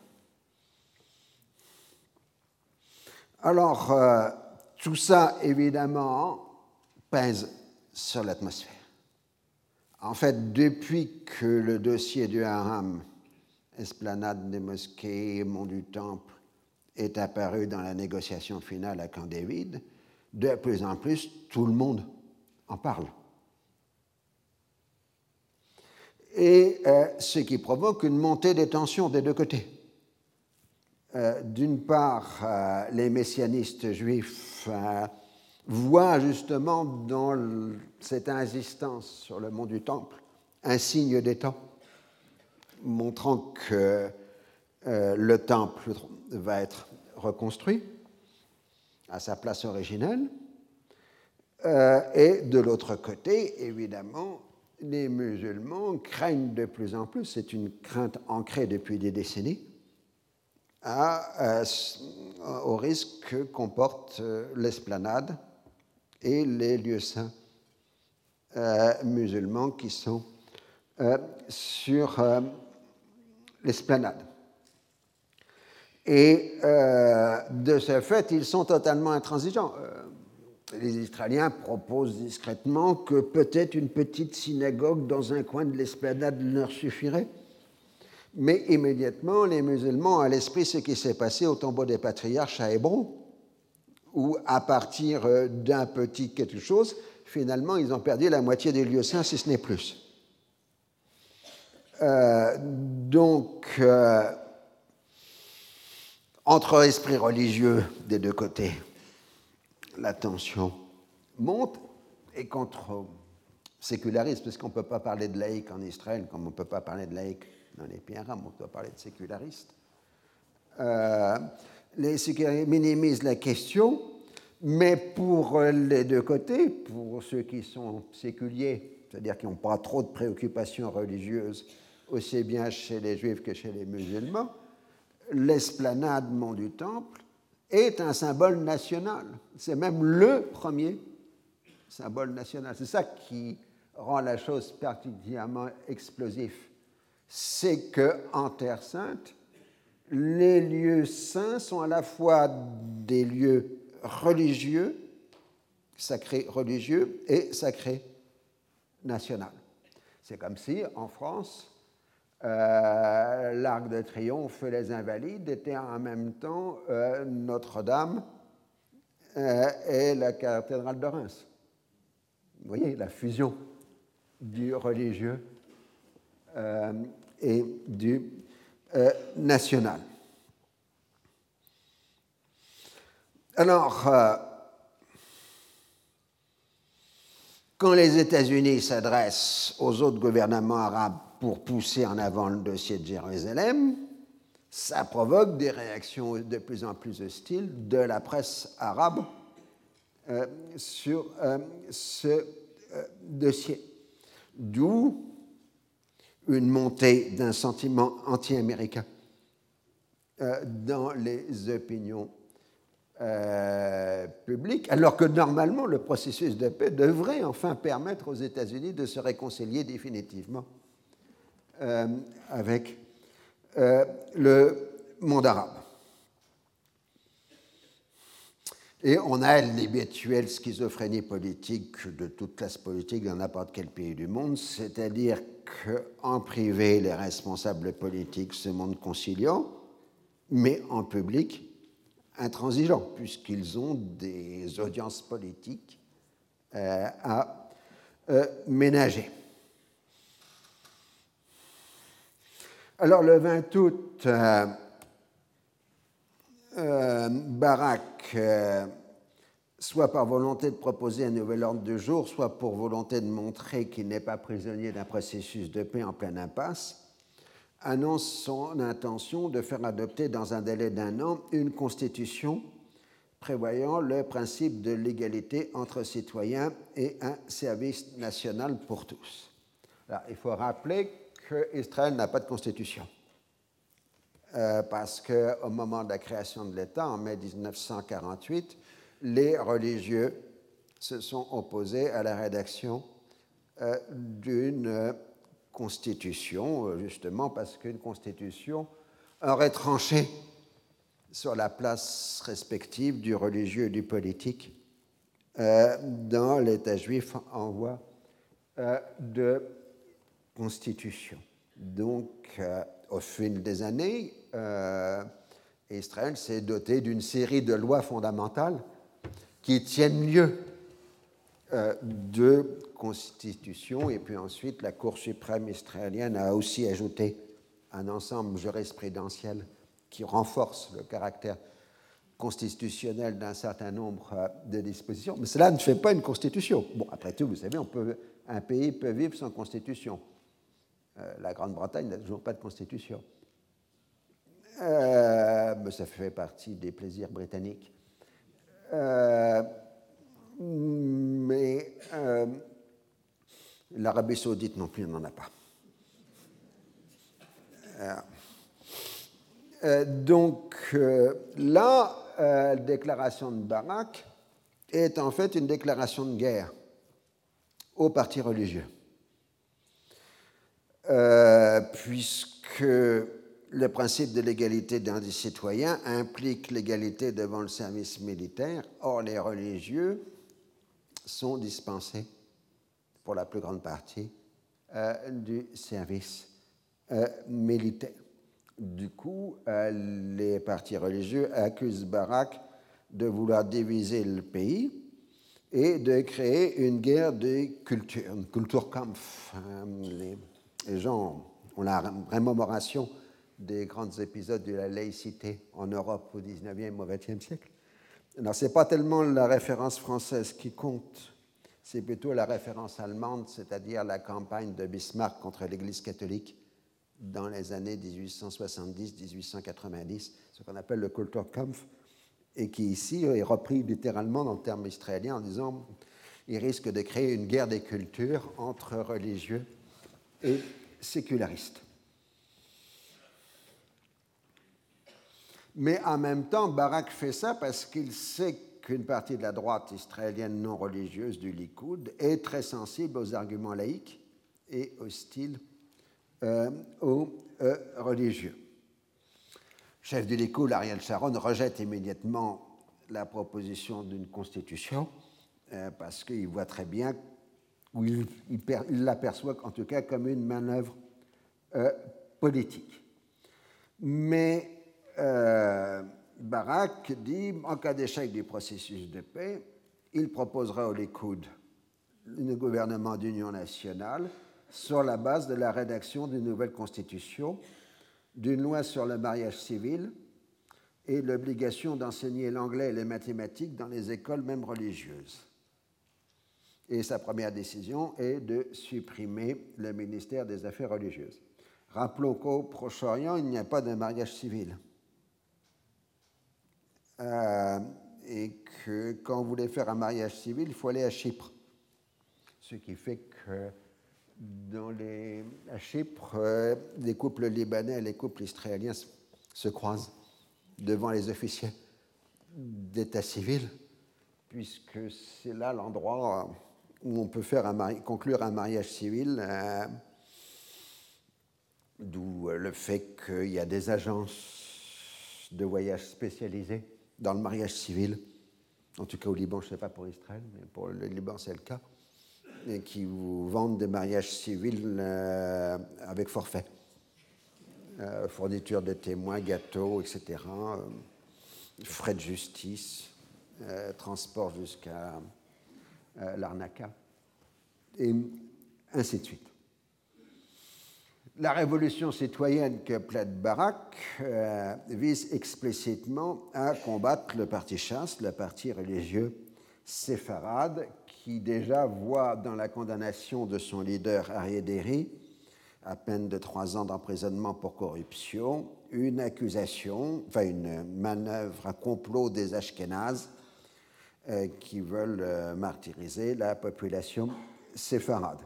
Alors, euh, tout ça, évidemment, pèse sur l'atmosphère. En fait, depuis que le dossier du haram, esplanade des mosquées, mont du temple, est apparu dans la négociation finale à Camp David, de plus en plus, tout le monde en parle. Et euh, ce qui provoque une montée des tensions des deux côtés. Euh, d'une part, euh, les messianistes juifs voient justement dans cette insistance sur le mont du Temple un signe des temps, montrant que le temple va être reconstruit à sa place originelle. et de l'autre côté, évidemment, les musulmans craignent de plus en plus, c'est une crainte ancrée depuis des décennies, à, au risque que comporte euh, l'esplanade et les lieux saints euh, musulmans qui sont euh, sur l'esplanade. Et de ce fait, ils sont totalement intransigeants. les Israéliens proposent discrètement que peut-être une petite synagogue dans un coin de l'esplanade leur suffirait Mais immédiatement, les musulmans ont à l'esprit ce qui s'est passé au tombeau des patriarches à Hébron, où à partir euh, d'un petit quelque chose, finalement, ils ont perdu la moitié des lieux saints, si ce n'est plus. Euh, donc, euh, entre esprits religieux des deux côtés, la tension monte, et contre sécularisme, parce qu'on ne peut pas parler de laïcs en Israël comme on ne peut pas parler de laïcs dans les pays arabes, on doit parler de sécularistes. Euh, les sécularistes minimisent la question, mais pour les deux côtés, pour ceux qui sont séculiers, c'est-à-dire qui n'ont pas trop de préoccupations religieuses, aussi bien chez les juifs que chez les musulmans, l'esplanade Mont du Temple est un symbole national. C'est même le premier symbole national. C'est ça qui rend la chose particulièrement explosive. C'est que en Terre Sainte, les lieux saints sont à la fois des lieux religieux, sacrés religieux, et sacrés national. C'est comme si en France, euh, l'Arc de Triomphe les Invalides étaient en même temps euh, Notre-Dame euh, et la cathédrale de Reims. Vous voyez la fusion du religieux et du national. Alors, quand les États-Unis s'adressent aux autres gouvernements arabes pour pousser en avant le dossier de Jérusalem, ça provoque des réactions de plus en plus hostiles de la presse arabe euh, sur euh, ce euh, dossier. D'où une montée d'un sentiment anti-américain dans les opinions publiques, alors que normalement le processus de paix devrait enfin permettre aux États-Unis de se réconcilier définitivement avec euh, le monde arabe. Et on a l'habituelle schizophrénie politique de toute classe politique dans n'importe quel pays du monde, c'est-à-dire qu'en privé, les responsables politiques se montrent conciliants, mais en public, intransigeants, puisqu'ils ont des audiences politiques euh, à ménager. Alors le 20 août, euh, euh, Barak, euh, soit par volonté de proposer un nouvel ordre de jour, soit pour volonté de montrer qu'il n'est pas prisonnier d'un processus de paix en pleine impasse, annonce son intention de faire adopter dans un délai d'un an une constitution prévoyant le principe de l'égalité entre citoyens et un service national pour tous. il faut rappeler qu'Israël n'a pas de constitution. Euh, parce qu'au moment de la création de l'État, en mai 1948, les religieux se sont opposés à la rédaction euh, d'une constitution, euh, justement parce qu'une constitution aurait tranché sur la place respective du religieux et du politique dans l'État juif en voie de constitution. Donc, euh, au fil des années, euh, Israël s'est doté d'une série de lois fondamentales qui tiennent lieu euh, de constitution. Et puis ensuite, la Cour suprême israélienne a aussi ajouté un ensemble jurisprudentiel qui renforce le caractère constitutionnel d'un certain nombre de dispositions. Mais cela ne fait pas une constitution. Bon, après tout, vous savez, on peut, un pays peut vivre sans constitution. Euh, la Grande-Bretagne n'a toujours pas de constitution. Euh, mais ça fait partie des plaisirs britanniques. Euh, mais l'Arabie saoudite non plus n'en a pas. donc là, la déclaration de Barak est en fait une déclaration de guerre aux partis religieux. Euh, puisque le principe de l'égalité des citoyens implique l'égalité devant le service militaire. Or, les religieux sont dispensés, pour la plus grande partie, euh, du service euh, militaire. Du coup, les partis religieux accusent Barak de vouloir diviser le pays et de créer une guerre des cultures, une Kulturkampf. Les, les gens ont la rémémoration des grands épisodes de la laïcité en Europe au XIXe au XXe siècle. Alors, ce n'est pas tellement la référence française qui compte, c'est plutôt la référence allemande, c'est-à-dire la campagne de Bismarck contre l'Église catholique dans les années 1870-1890, ce qu'on appelle le Kulturkampf, et qui ici est repris littéralement dans le terme israélien en disant il risque de créer une guerre des cultures entre religieux et sécularistes. Mais en même temps, Barak fait ça parce qu'il sait qu'une partie de la droite israélienne non religieuse du Likoud est très sensible aux arguments laïques et hostile euh, aux euh, religieux. Chef du Likoud, Ariel Sharon rejette immédiatement la proposition d'une constitution euh, parce qu'il voit très bien, ou il, l'aperçoit en tout cas comme une manœuvre politique. Mais euh, Barak dit en cas d'échec du processus de paix, il proposera au Likoud un gouvernement d'union nationale sur la base de la rédaction d'une nouvelle constitution, d'une loi sur le mariage civil et l'obligation d'enseigner l'anglais et les mathématiques dans les écoles même religieuses. Et sa première décision est de supprimer le ministère des Affaires religieuses. Rappelons qu'au Proche-Orient, il n'y a pas de mariage civil. Euh, et que quand on voulait faire un mariage civil, il faut aller à Chypre. Ce qui fait que dans les, à Chypre, euh, les couples libanais et les couples israéliens se croisent devant les officiers d'état civil, puisque c'est là l'endroit où on peut faire conclure un mariage civil, euh, d'où le fait qu'il y a des agences de voyage spécialisées dans le mariage civil, en tout cas au Liban, je ne sais pas pour Israël, mais pour le Liban c'est le cas, et qui vous vendent des mariages civils euh, avec forfait. Euh, fourniture de témoins, gâteaux, etc. Euh, frais de justice, transport jusqu'à l'Arnaca, et ainsi de suite. La révolution citoyenne que plaide Barak euh, vise explicitement à combattre le parti chaste, le parti religieux séfarade, qui déjà voit dans la condamnation de son leader Ariéderi, à peine de trois ans d'emprisonnement pour corruption, une accusation, enfin une manœuvre, un complot des Ashkénazes euh, qui veulent euh, martyriser la population séfarade.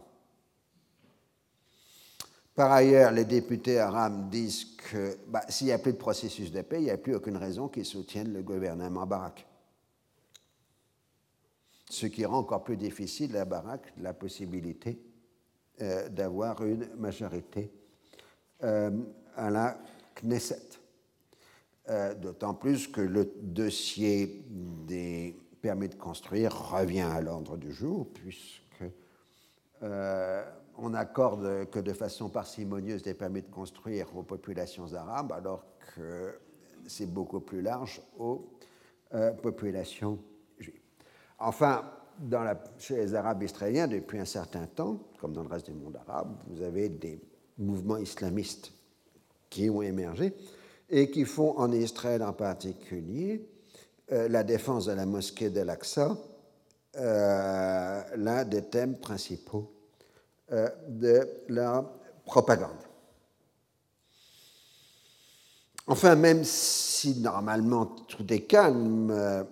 Par ailleurs, les députés arabes disent que bah, s'il n'y a plus de processus de paix, il n'y a plus aucune raison qu'ils soutiennent le gouvernement Barak. Ce qui rend encore plus difficile à Barak la possibilité euh, d'avoir une majorité euh, à la Knesset. Euh, d'autant plus que le dossier des permis de construire revient à l'ordre du jour, puisque on accorde que de façon parcimonieuse des permis de construire aux populations arabes, alors que c'est beaucoup plus large aux euh, populations juives. Enfin, chez les Arabes israéliens, depuis un certain temps, comme dans le reste du monde arabe, vous avez des mouvements islamistes qui ont émergé et qui font en Israël en particulier euh, la défense de la mosquée de l'Aqsa euh, l'un des thèmes principaux euh, de la propagande. Enfin, même si normalement tout est calme,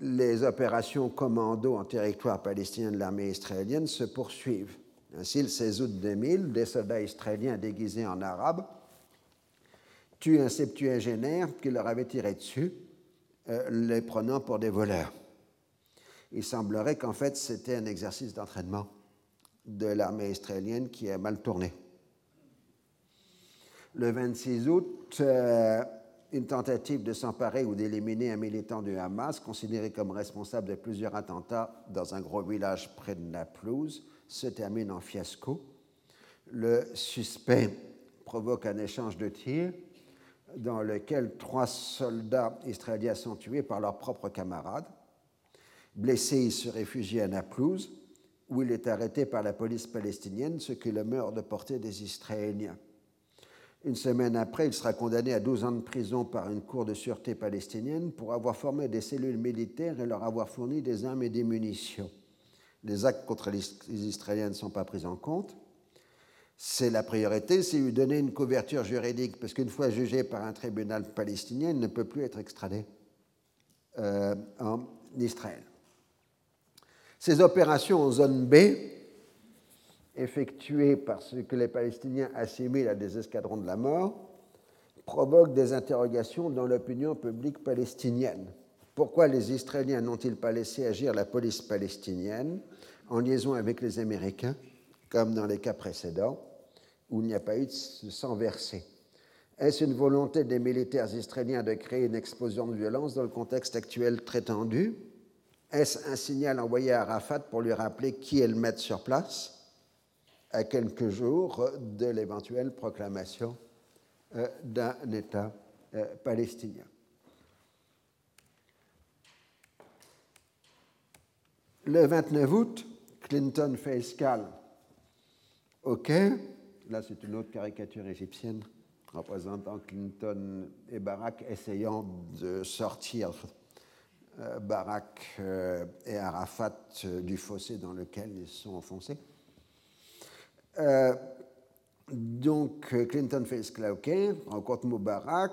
les opérations commando en territoire palestinien de l'armée israélienne se poursuivent. Ainsi, le 16 août 2000, des soldats israéliens déguisés en arabes tuent un septuagénaire qui leur avait tiré dessus, euh, les prenant pour des voleurs. Il semblerait qu'en fait c'était un exercice d'entraînement de l'armée israélienne qui a mal tourné. Le 26 août, euh, une tentative de s'emparer ou d'éliminer un militant du Hamas, considéré comme responsable de plusieurs attentats dans un gros village près de Naplouse, se termine en fiasco. Le suspect provoque un échange de tirs dans lequel trois soldats israéliens sont tués par leurs propres camarades. Blessé, il se réfugie à Naplouse, où il est arrêté par la police palestinienne, ce qui le meurt de portée des Israéliens. Une semaine après, il sera condamné à 12 ans de prison par une cour de sûreté palestinienne pour avoir formé des cellules militaires et leur avoir fourni des armes et des munitions. Les actes contre les Israéliens ne sont pas pris en compte. C'est la priorité, c'est lui donner une couverture juridique, parce qu'une fois jugé par un tribunal palestinien, il ne peut plus être extradé euh, en Israël. Ces opérations en zone B, effectuées par ce que les Palestiniens assimilent à des escadrons de la mort, provoquent des interrogations dans l'opinion publique palestinienne. Pourquoi les Israéliens n'ont-ils pas laissé agir la police palestinienne en liaison avec les Américains, comme dans les cas précédents, où il n'y a pas eu de sang versé. Est-ce une volonté des militaires israéliens de créer une explosion de violence dans le contexte actuel très tendu? Est-ce un signal envoyé à Arafat pour lui rappeler qui est le maître sur place? À quelques jours de l'éventuelle proclamation euh, d'un État euh, palestinien. Le 29 août, Clinton fait escale OK. Là, c'est une autre caricature égyptienne représentant Clinton et Barak essayant de sortir euh, Barak euh, et Arafat euh, du fossé dans lequel ils sont enfoncés. donc Clinton fait esclauquer, rencontre Moubarak,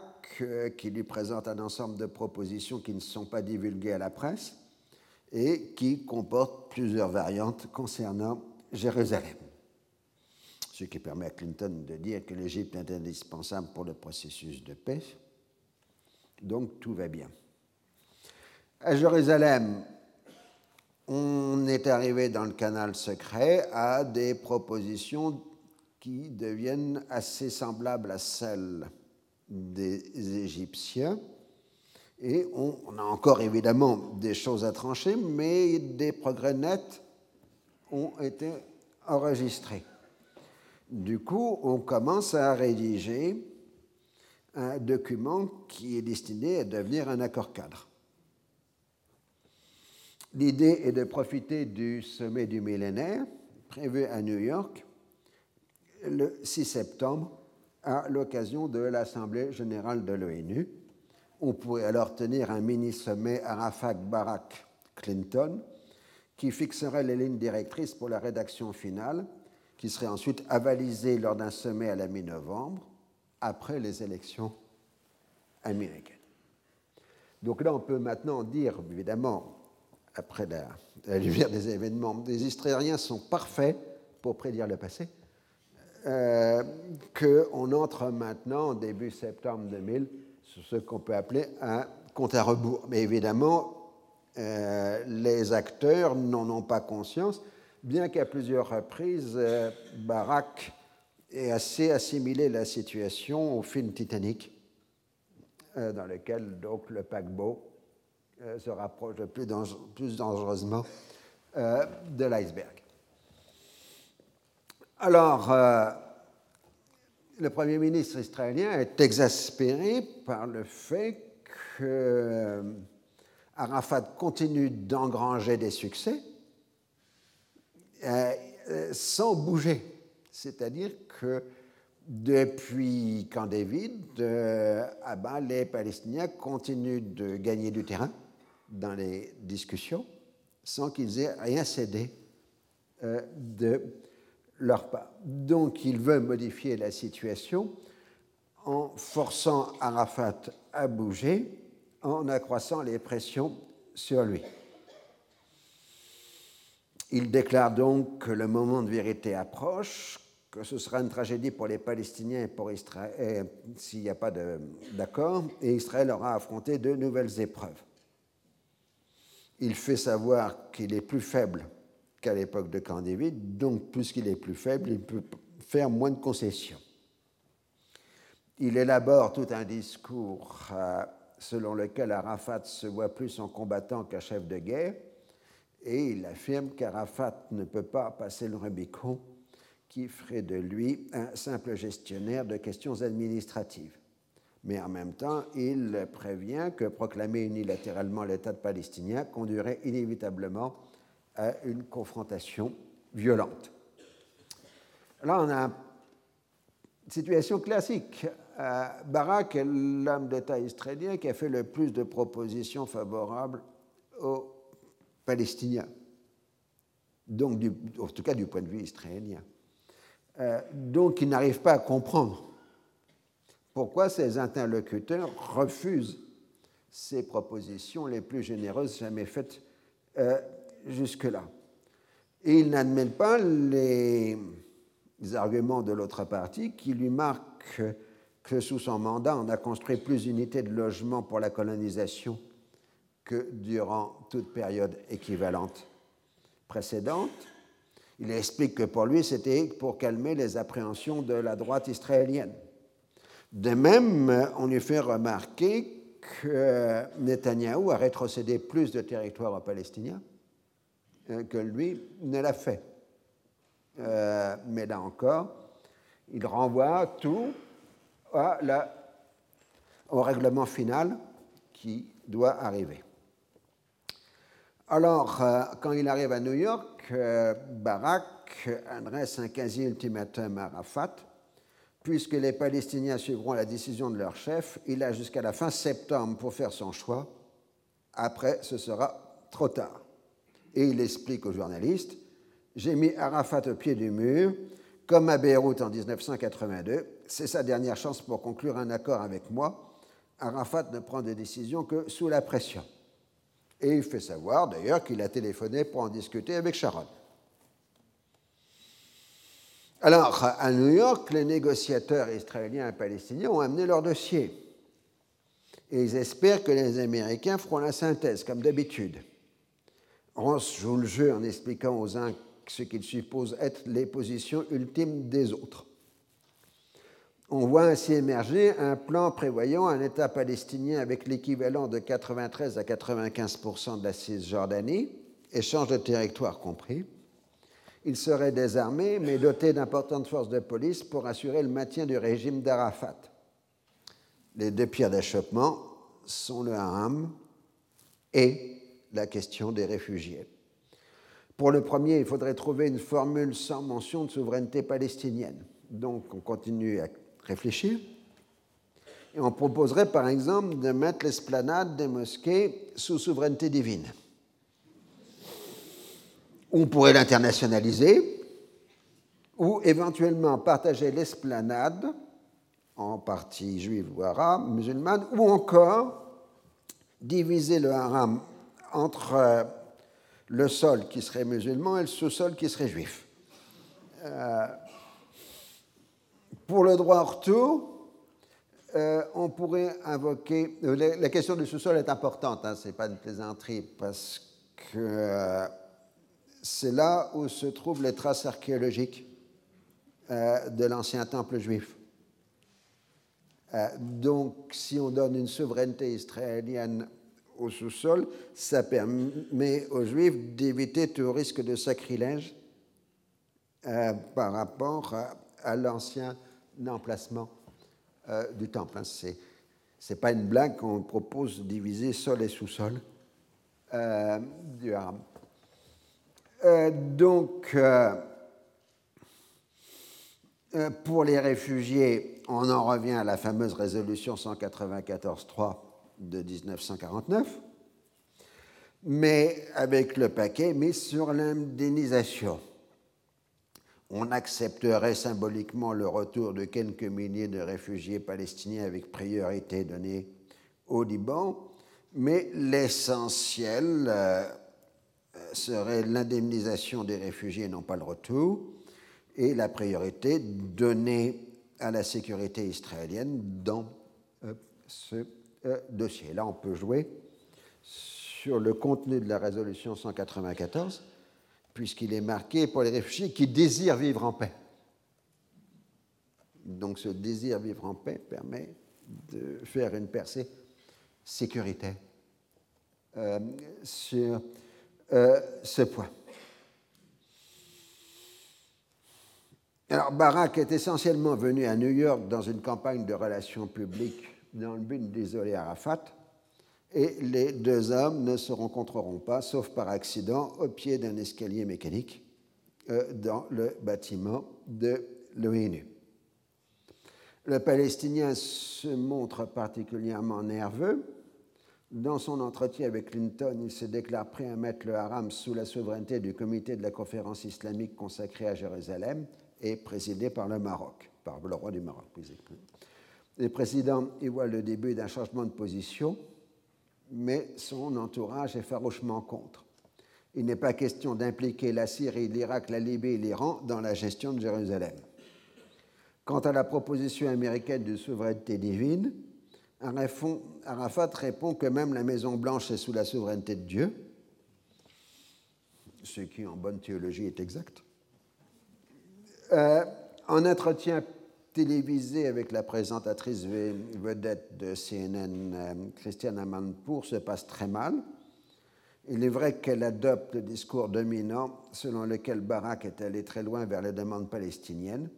qui lui présente un ensemble de propositions qui ne sont pas divulguées à la presse et qui comportent plusieurs variantes concernant Jérusalem. Ce qui permet à Clinton de dire que l'Égypte est indispensable pour le processus de paix. Donc tout va bien. À Jérusalem, on est arrivé dans le canal secret à des propositions qui deviennent assez semblables à celles des Égyptiens. Et on, a encore évidemment des choses à trancher, mais des progrès nets ont été enregistrés. Du coup, on commence à rédiger un document qui est destiné à devenir un accord cadre. L'idée est de profiter du sommet du millénaire prévu à New York le 6 septembre à l'occasion de l'Assemblée générale de l'ONU. On pourrait alors tenir un mini-sommet Arafat-Barak-Clinton qui fixerait les lignes directrices pour la rédaction finale, qui serait ensuite avalisée lors d'un sommet à la mi-novembre, après les élections américaines. Donc là, on peut maintenant dire, évidemment, après la, lumière des événements, les Israéliens sont parfaits pour prédire le passé, euh, qu'on entre maintenant, début septembre 2000, sur ce qu'on peut appeler un compte à rebours. Mais évidemment, euh, les acteurs n'en ont pas conscience, bien qu'à plusieurs reprises, euh, Barak ait assez assimilé la situation au film Titanic, dans lequel donc le paquebot euh, se rapproche plus, dangereusement euh, de l'iceberg. Alors, euh, le Premier ministre israélien est exaspéré par le fait que Arafat continue d'engranger des succès sans bouger. C'est-à-dire que depuis Camp David, ben, les Palestiniens continuent de gagner du terrain dans les discussions sans qu'ils aient rien cédé euh, de leur part. Donc il veut modifier la situation en forçant Arafat à bouger, en accroissant les pressions sur lui. Il déclare donc que le moment de vérité approche, que ce sera une tragédie pour les Palestiniens et pour Israël s'il n'y a pas d'accord, et Israël aura affronté de nouvelles épreuves il fait savoir qu'il est plus faible qu'à l'époque de Camp donc puisqu'il est plus faible, il peut faire moins de concessions. Il élabore tout un discours euh, selon lequel Arafat se voit plus en combattant qu'un chef de guerre, et il affirme qu'Arafat ne peut pas passer le Rubicon qui ferait de lui un simple gestionnaire de questions administratives. Mais en même temps, il prévient que proclamer unilatéralement l'État palestinien conduirait inévitablement à une confrontation violente. Là, on a une situation classique. Euh, Barak est l'homme d'État israélien qui a fait le plus de propositions favorables aux Palestiniens, donc en tout cas du point de vue israélien. Euh, donc il n'arrive pas à comprendre pourquoi ses interlocuteurs refusent ces propositions les plus généreuses jamais faites euh, jusque-là. Et il n'admet pas les, arguments de l'autre partie qui lui marquent que sous son mandat, on a construit plus d'unités de logement pour la colonisation que durant toute période équivalente précédente. Il explique que pour lui, c'était pour calmer les appréhensions de la droite israélienne. De même, on lui fait remarquer que Netanyahou a rétrocédé plus de territoires aux Palestiniens euh, que lui ne l'a fait. Euh, mais là encore, il renvoie tout au règlement final qui doit arriver. Alors, euh, quand il arrive à New York, Barak adresse un quasi-ultimatum à Arafat. Puisque les Palestiniens suivront la décision de leur chef, il a jusqu'à la fin septembre pour faire son choix. Après, ce sera trop tard et il explique aux journalistes J'ai mis Arafat au pied du mur, comme à Beyrouth en 1982. C'est sa dernière chance pour conclure un accord avec moi. Arafat ne prend des décisions que sous la pression. Et il fait savoir d'ailleurs qu'il a téléphoné pour en discuter avec Sharon. Alors, à New York, les négociateurs israéliens et palestiniens ont amené leur dossier. Et ils espèrent que les Américains feront la synthèse, comme d'habitude. Ross joue le jeu en expliquant aux uns ce qu'ils supposent être les positions ultimes des autres. On voit ainsi émerger un plan prévoyant un État palestinien avec l'équivalent de 93 à 95% de la Cisjordanie, échange de territoire compris. Il serait désarmé, mais doté d'importantes forces de police pour assurer le maintien du régime d'Arafat. Les deux pierres d'achoppement sont le Haram et la question des réfugiés. Pour le premier, il faudrait trouver une formule sans mention de souveraineté palestinienne. Donc on continue à réfléchir. Et on proposerait par exemple de mettre l'esplanade des mosquées sous souveraineté divine. On pourrait l'internationaliser ou éventuellement partager l'esplanade en partie juive ou arabe, musulmane, ou encore diviser le haram entre euh, le sol qui serait musulman et le sous-sol qui serait juif. Euh, pour le droit retour, euh, on pourrait invoquer. la, question du sous-sol est importante, hein, ce n'est pas une plaisanterie, parce que c'est là où se trouvent les traces archéologiques de l'ancien temple juif. donc, si on donne une souveraineté israélienne au sous-sol, ça permet aux Juifs d'éviter tout risque de sacrilège euh, par rapport à, l'ancien emplacement euh, du temple. Hein. Ce n'est pas une blague qu'on propose de diviser sol et sous-sol euh, du haram. donc, pour les réfugiés, on en revient à la fameuse résolution 194.3 de 1949, mais avec le paquet mis sur l'indemnisation. On accepterait symboliquement le retour de quelques milliers de réfugiés palestiniens avec priorité donnée au Liban, mais l'essentiel euh, serait l'indemnisation des réfugiés, non pas le retour, et la priorité donnée à la sécurité israélienne dans euh, ce euh, dossier. Là, on peut jouer sur le contenu de la résolution 194, puisqu'il est marqué pour les réfugiés qui désirent vivre en paix. Donc ce désir vivre en paix permet de faire une percée sécuritaire euh, sur euh, ce point. Alors Barak est essentiellement venu à New York dans une campagne de relations publiques dans le but d'isoler Arafat, et les deux hommes ne se rencontreront pas, sauf par accident, au pied d'un escalier mécanique euh, dans le bâtiment de l'ONU. Le Palestinien se montre particulièrement nerveux. Dans son entretien avec Clinton, il se déclare prêt à mettre le haram sous la souveraineté du comité de la conférence islamique consacrée à Jérusalem et présidé par le Maroc, par le roi du Maroc. Le président y voit le début d'un changement de position, mais son entourage est farouchement contre. Il n'est pas question d'impliquer la Syrie, l'Irak, la Libye et l'Iran dans la gestion de Jérusalem. Quant à la proposition américaine de souveraineté divine, Arafat répond que même la Maison-Blanche est sous la souveraineté de Dieu, ce qui en bonne théologie est exact. Euh, en entretien télévisé avec la présentatrice vedette de CNN, euh, Christiane Amanpour, se passe très mal. Il est vrai qu'elle adopte le discours dominant selon lequel Barak est allé très loin vers les demandes palestiniennes.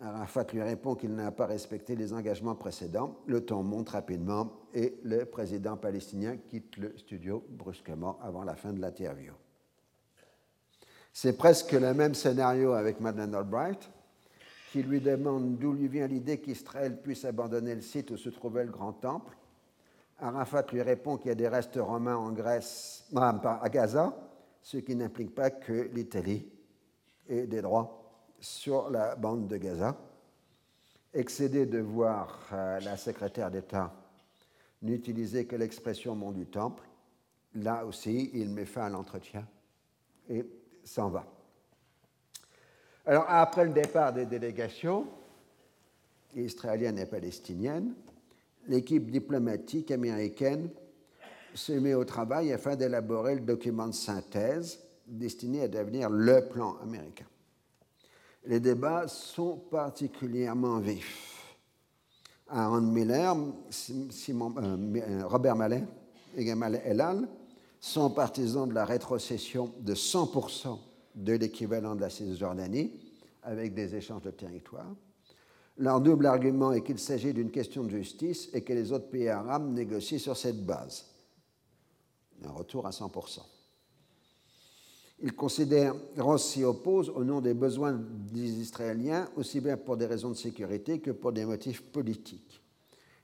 Arafat lui répond qu'il n'a pas respecté les engagements précédents. Le ton monte rapidement et le président palestinien quitte le studio brusquement avant la fin de l'interview. C'est presque le même scénario avec Madeleine Albright, qui lui demande d'où lui vient l'idée qu'Israël puisse abandonner le site où se trouvait le grand temple. Arafat lui répond qu'il y a des restes romains en Grèce, à Gaza, ce qui n'implique pas que l'Italie ait des droits sur la bande de Gaza. Excédé de voir euh, la secrétaire d'État n'utiliser que l'expression mont du temple, là aussi, il met fin à l'entretien et s'en va. Alors, après le départ des délégations israéliennes et palestiniennes, l'équipe diplomatique américaine se met au travail afin d'élaborer le document de synthèse destiné à devenir le plan américain. Les débats sont particulièrement vifs. Aaron Miller, Simon, euh, Robert Mallet et Gamal Elal sont partisans de la rétrocession de 100% de l'équivalent de la Cisjordanie, avec des échanges de territoire. Leur double argument est qu'il s'agit d'une question de justice et que les autres pays arabes négocient sur cette base. Un retour à 100%. Ils considèrent, Ross s'y oppose au nom des besoins des Israéliens, aussi bien pour des raisons de sécurité que pour des motifs politiques.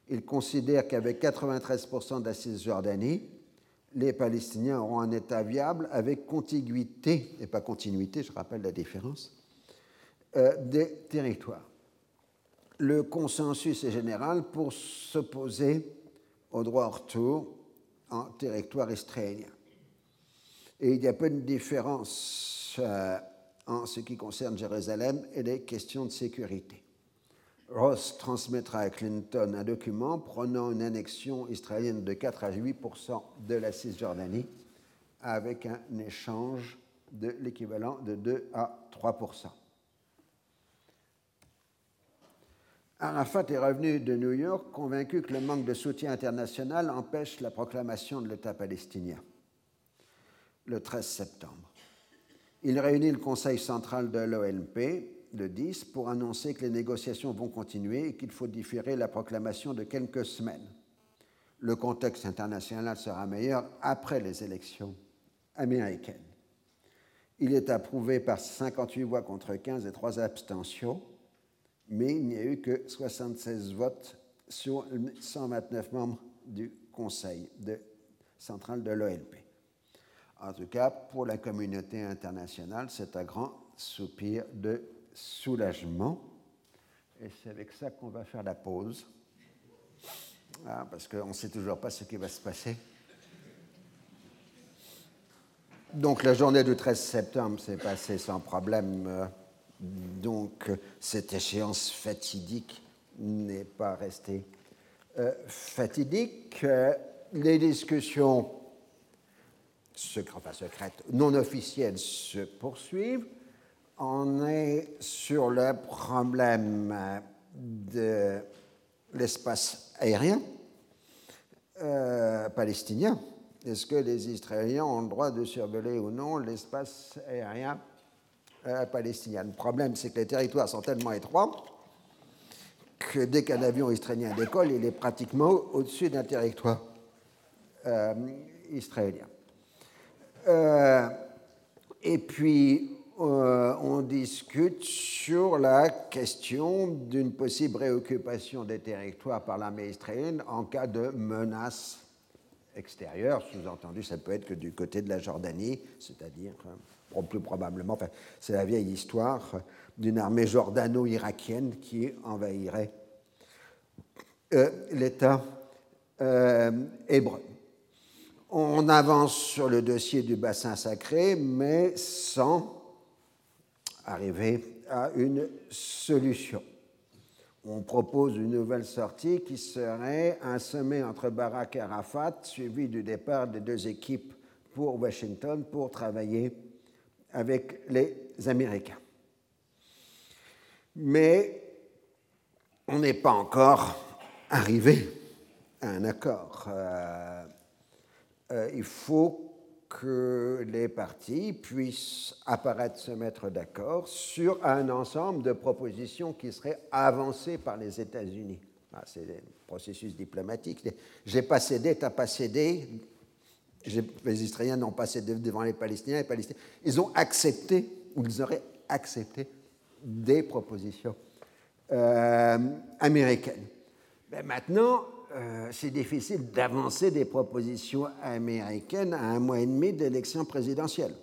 Il considère qu'avec 93% de la Cisjordanie, les Palestiniens auront un État viable avec contiguïté, et pas continuité, je rappelle la différence, euh, des territoires. Le consensus est général pour s'opposer au droit au retour en territoire israélien. Et il y a peu de différence euh, en ce qui concerne Jérusalem et les questions de sécurité. Ross transmettra à Clinton un document prenant une annexion israélienne de 4 à 8% de la Cisjordanie avec un échange de l'équivalent de 2 à 3% Arafat est revenu de New York convaincu que le manque de soutien international empêche la proclamation de l'État palestinien le 13 septembre. Il réunit le Conseil central de l'OLP le 10 pour annoncer que les négociations vont continuer et qu'il faut différer la proclamation de quelques semaines. Le contexte international sera meilleur après les élections américaines. Il est approuvé par 58 voix contre 15 et 3 abstentions, mais il n'y a eu que 76 votes sur 129 membres du Conseil central de l'OLP. En tout cas, pour la communauté internationale, c'est un grand soupir de soulagement. Et c'est avec ça qu'on va faire la pause. Ah, parce qu'on ne sait toujours pas ce qui va se passer. Donc la journée du 13 septembre s'est passée sans problème. Donc cette échéance fatidique n'est pas restée euh, fatidique. Les discussions secrètes, non officielles se poursuivent. On est sur le problème de l'espace aérien euh, palestinien. Est-ce que les Israéliens ont le droit de survoler ou non l'espace aérien euh, palestinien? Le problème, c'est que les territoires sont tellement étroits que dès qu'un avion israélien décolle, il est pratiquement au-dessus d'un territoire euh, israélien. Et puis, euh, on discute sur la question d'une possible réoccupation des territoires par l'armée israélienne en cas de menace extérieure. Sous-entendu, ça peut être que du côté de la Jordanie, c'est-à-dire, plus probablement, c'est la vieille histoire d'une armée jordano-irakienne qui envahirait euh, l'État euh, hébreu. On avance sur le dossier du bassin sacré, mais sans arriver à une solution. On propose une nouvelle sortie qui serait un sommet entre Barak et Arafat, suivi du départ des deux équipes pour Washington pour travailler avec les Américains mais on n'est pas encore arrivé à un accord. Euh, euh, il faut que les partis puissent apparaître se mettre d'accord sur un ensemble de propositions qui seraient avancées par les États-Unis. Ah, c'est un processus diplomatique. J'ai pas cédé, t'as pas cédé. Les Israéliens n'ont pas cédé devant les Palestiniens. Les Palestiniens, ils ont accepté, ou ils auraient accepté des propositions euh, américaines. Mais maintenant, euh, c'est difficile d'avancer des propositions américaines à un mois et demi d'élection présidentielle.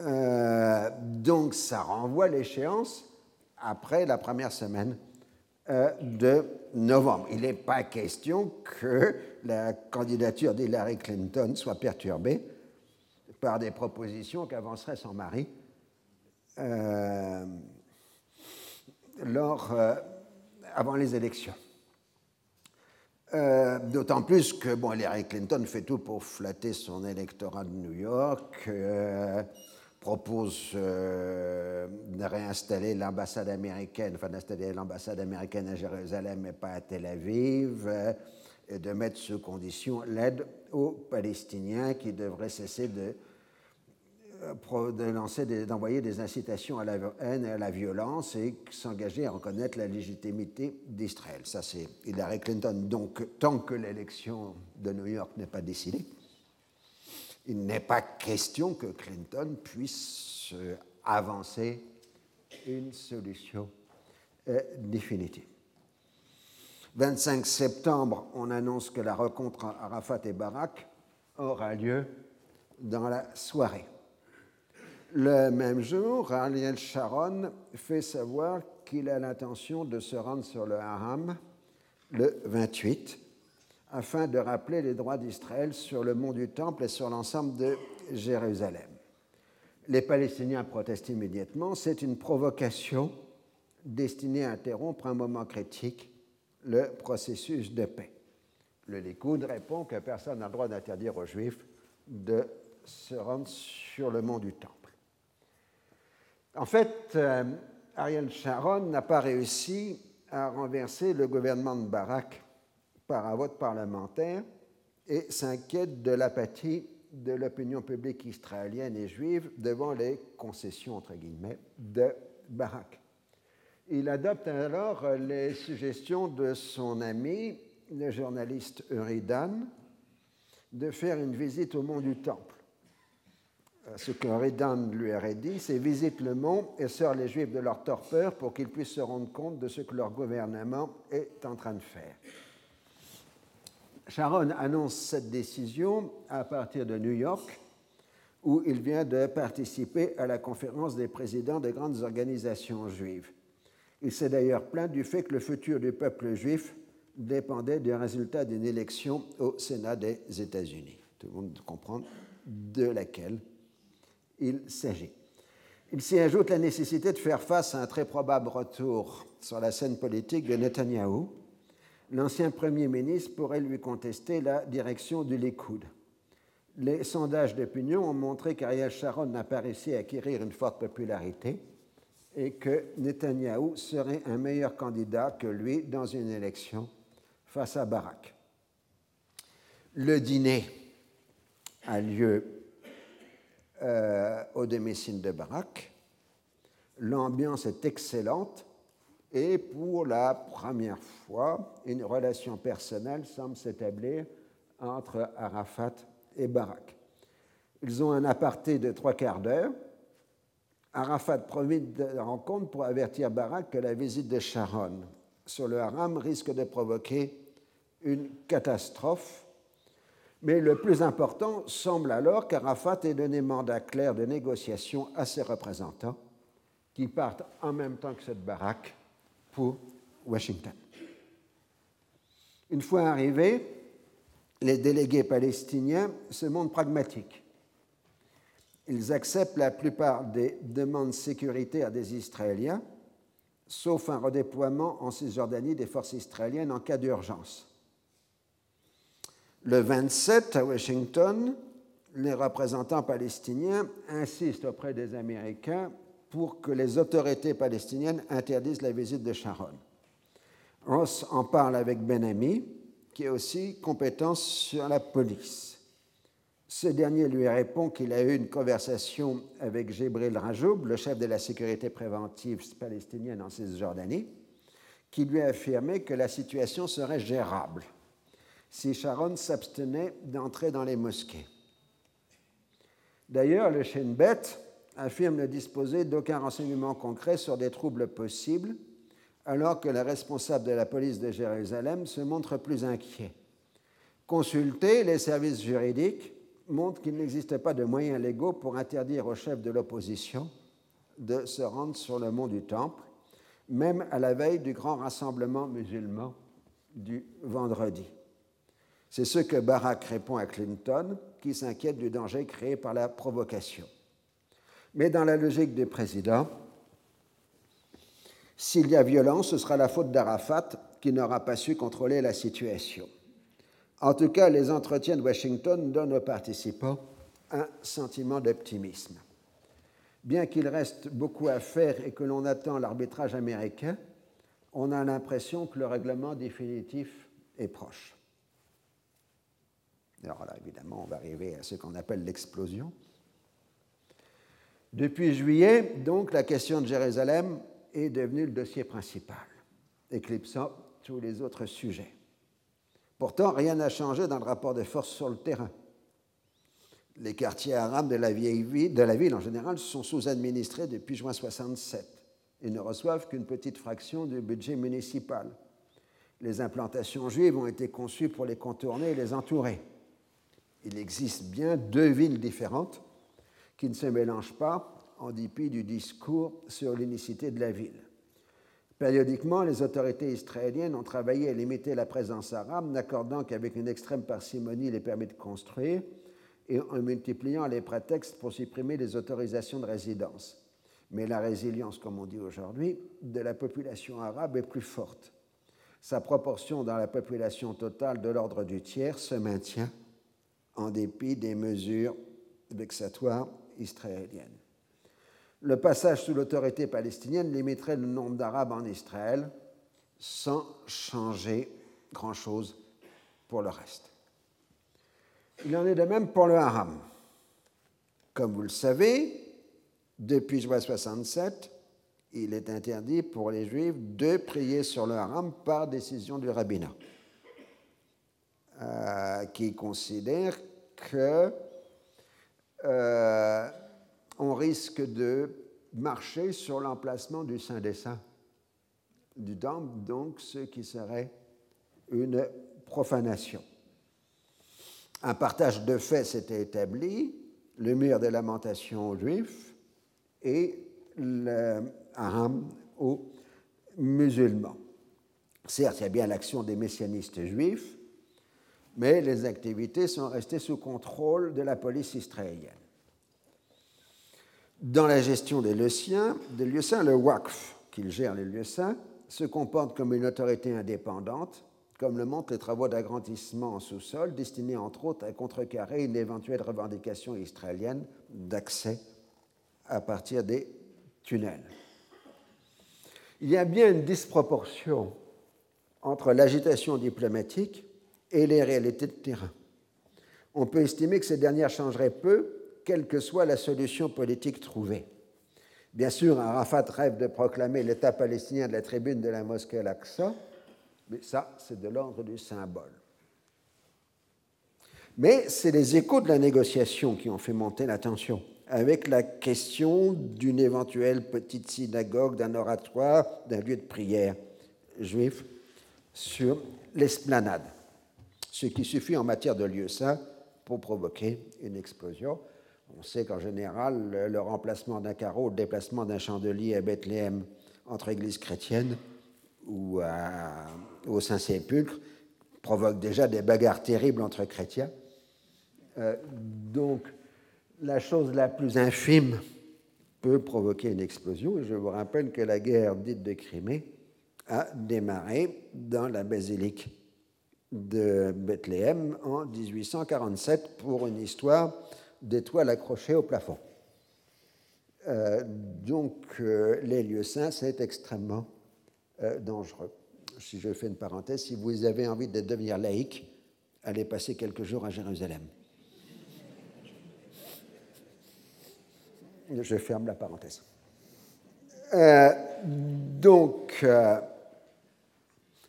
Euh, donc ça renvoie l'échéance après la première semaine de novembre. Il n'est pas question que la candidature d'Hillary Clinton soit perturbée par des propositions qu'avancerait son mari euh, euh, avant les élections. Euh, d'autant plus que bon, Hillary Clinton fait tout pour flatter son électorat de New York, propose de réinstaller l'ambassade américaine, enfin d'installer l'ambassade américaine à Jérusalem et pas à Tel Aviv, et de mettre sous condition l'aide aux Palestiniens qui devraient cesser de d'envoyer des incitations à la haine et à la violence et s'engager à reconnaître la légitimité d'Israël. Ça, c'est Hillary Clinton. Donc, tant que l'élection de New York n'est pas décidée, il n'est pas question que Clinton puisse avancer une solution euh, définitive. 25 septembre, on annonce que la rencontre Arafat et Barak aura lieu dans la soirée. Le même jour, Ariel Sharon fait savoir qu'il a l'intention de se rendre sur le Haram le 28 afin de rappeler les droits d'Israël sur le mont du Temple et sur l'ensemble de Jérusalem. Les Palestiniens protestent immédiatement. C'est une provocation destinée à interrompre un moment critique, le processus de paix. Le Likoud répond que personne n'a le droit d'interdire aux Juifs de se rendre sur le mont du Temple. En fait, euh, Ariel Sharon n'a pas réussi à renverser le gouvernement de Barak par un vote parlementaire et s'inquiète de l'apathie de l'opinion publique israélienne et juive devant les concessions, de Barak. Il adopte alors les suggestions de son ami, le journaliste Euridan, de faire une visite au mont du Temple ce que Redan lui aurait dit, c'est visite le mont et sort les Juifs de leur torpeur pour qu'ils puissent se rendre compte de ce que leur gouvernement est en train de faire. Sharon annonce cette décision à partir de New York, où il vient de participer à la conférence des présidents des grandes organisations juives. Il s'est d'ailleurs plaint du fait que le futur du peuple juif dépendait du résultat d'une élection au Sénat des États-Unis. Tout le monde comprend de laquelle il s'agit. Il s'y ajoute la nécessité de faire face à un très probable retour sur la scène politique de Netanyahou. L'ancien Premier ministre pourrait lui contester la direction du Likoud. Les sondages d'opinion ont montré qu'Ariel Sharon n'a pas réussi à acquérir une forte popularité et que Netanyahou serait un meilleur candidat que lui dans une élection face à Barak. Le dîner a lieu euh, au domicile de Barak. L'ambiance est excellente et pour la première fois, une relation personnelle semble s'établir entre Arafat et Barak. Ils ont un aparté de trois quarts d'heure. Arafat profite de la rencontre pour avertir Barak que la visite de Sharon sur le haram risque de provoquer une catastrophe. Mais le plus important semble alors qu'Arafat ait donné mandat clair de négociation à ses représentants qui partent en même temps que cette baraque pour Washington. Une fois arrivés, les délégués palestiniens se montrent pragmatiques. Ils acceptent la plupart des demandes sécuritaires des Israéliens, sauf un redéploiement en Cisjordanie des forces israéliennes en cas d'urgence. Le 27, à Washington, les représentants palestiniens insistent auprès des Américains pour que les autorités palestiniennes interdisent la visite de Sharon. Ross en parle avec Ben Ami, qui a aussi compétence sur la police. Ce dernier lui répond qu'il a eu une conversation avec Jibril Rajoub, le chef de la sécurité préventive palestinienne en Cisjordanie, qui lui a affirmé que la situation serait gérable si Sharon s'abstenait d'entrer dans les mosquées. D'ailleurs, le Shin Bet affirme ne disposer d'aucun renseignement concret sur des troubles possibles, alors que le responsable de la police de Jérusalem se montre plus inquiet. Consulter les services juridiques montre qu'il n'existe pas de moyens légaux pour interdire au chef de l'opposition de se rendre sur le mont du Temple, même à la veille du grand rassemblement musulman du vendredi. C'est ce que Barack répond à Clinton, qui s'inquiète du danger créé par la provocation. Mais dans la logique des présidents, s'il y a violence, ce sera la faute d'Arafat qui n'aura pas su contrôler la situation. En tout cas, les entretiens de Washington donnent aux participants un sentiment d'optimisme. Bien qu'il reste beaucoup à faire et que l'on attend l'arbitrage américain, on a l'impression que le règlement définitif est proche. Alors là, évidemment, on va arriver à ce qu'on appelle l'explosion. Depuis juillet, donc, la question de Jérusalem est devenue le dossier principal, éclipsant tous les autres sujets. Pourtant, rien n'a changé dans le rapport de force sur le terrain. Les quartiers arabes de la, ville en général sont sous-administrés depuis juin 67 et ne reçoivent qu'une petite fraction du budget municipal. Les implantations juives ont été conçues pour les contourner et les entourer il existe bien deux villes différentes qui ne se mélangent pas en dépit du discours sur l'unicité de la ville. Périodiquement, les autorités israéliennes ont travaillé à limiter la présence arabe, n'accordant qu'avec une extrême parcimonie les permis de construire et en multipliant les prétextes pour supprimer les autorisations de résidence. Mais la résilience, comme on dit aujourd'hui, de la population arabe est plus forte. Sa proportion dans la population totale de l'ordre du tiers se maintient en dépit des mesures vexatoires israéliennes. Le passage sous l'autorité palestinienne limiterait le nombre d'Arabes en Israël sans changer grand-chose pour le reste. Il en est de même pour le haram. Comme vous le savez, depuis juin 67, il est interdit pour les juifs de prier sur le haram par décision du rabbinat, euh, qui considère qu'on euh, risque de marcher sur l'emplacement du Saint des Saints du temple, donc ce qui serait une profanation. Un partage de fait s'était établi, le mur des lamentations aux Juifs et le haram aux musulmans. Certes, il y a bien l'action des messianistes juifs, mais les activités sont restées sous contrôle de la police israélienne. Dans la gestion des lieux saints, des le WACF, qui gère les lieux saints, se comporte comme une autorité indépendante, comme le montrent les travaux d'agrandissement en sous-sol, destinés entre autres à contrecarrer une éventuelle revendication israélienne d'accès à partir des tunnels. Il y a bien une disproportion entre l'agitation diplomatique et les réalités de terrain. On peut estimer que ces dernières changeraient peu, quelle que soit la solution politique trouvée. Bien sûr, Arafat rêve de proclamer l'État palestinien de la tribune de la mosquée Al-Aqsa, mais ça, c'est de l'ordre du symbole. Mais c'est les échos de la négociation qui ont fait monter la tension, avec la question d'une éventuelle petite synagogue, d'un oratoire, d'un lieu de prière juif sur l'esplanade, ce qui suffit en matière de lieu saint pour provoquer une explosion. On sait qu'en général, le, remplacement d'un carreau, le déplacement d'un chandelier à Bethléem entre églises chrétiennes ou au Saint-Sépulcre provoque déjà des bagarres terribles entre chrétiens. Euh, donc, la chose la plus infime peut provoquer une explosion. Je vous rappelle que la guerre dite de Crimée a démarré dans la basilique de Bethléem en 1847 pour une histoire d'étoiles accrochées au plafond. Euh, donc, euh, les lieux saints, c'est extrêmement euh, dangereux. Si je fais une parenthèse, si vous avez envie de devenir laïque, allez passer quelques jours à Jérusalem. Je ferme la parenthèse. donc,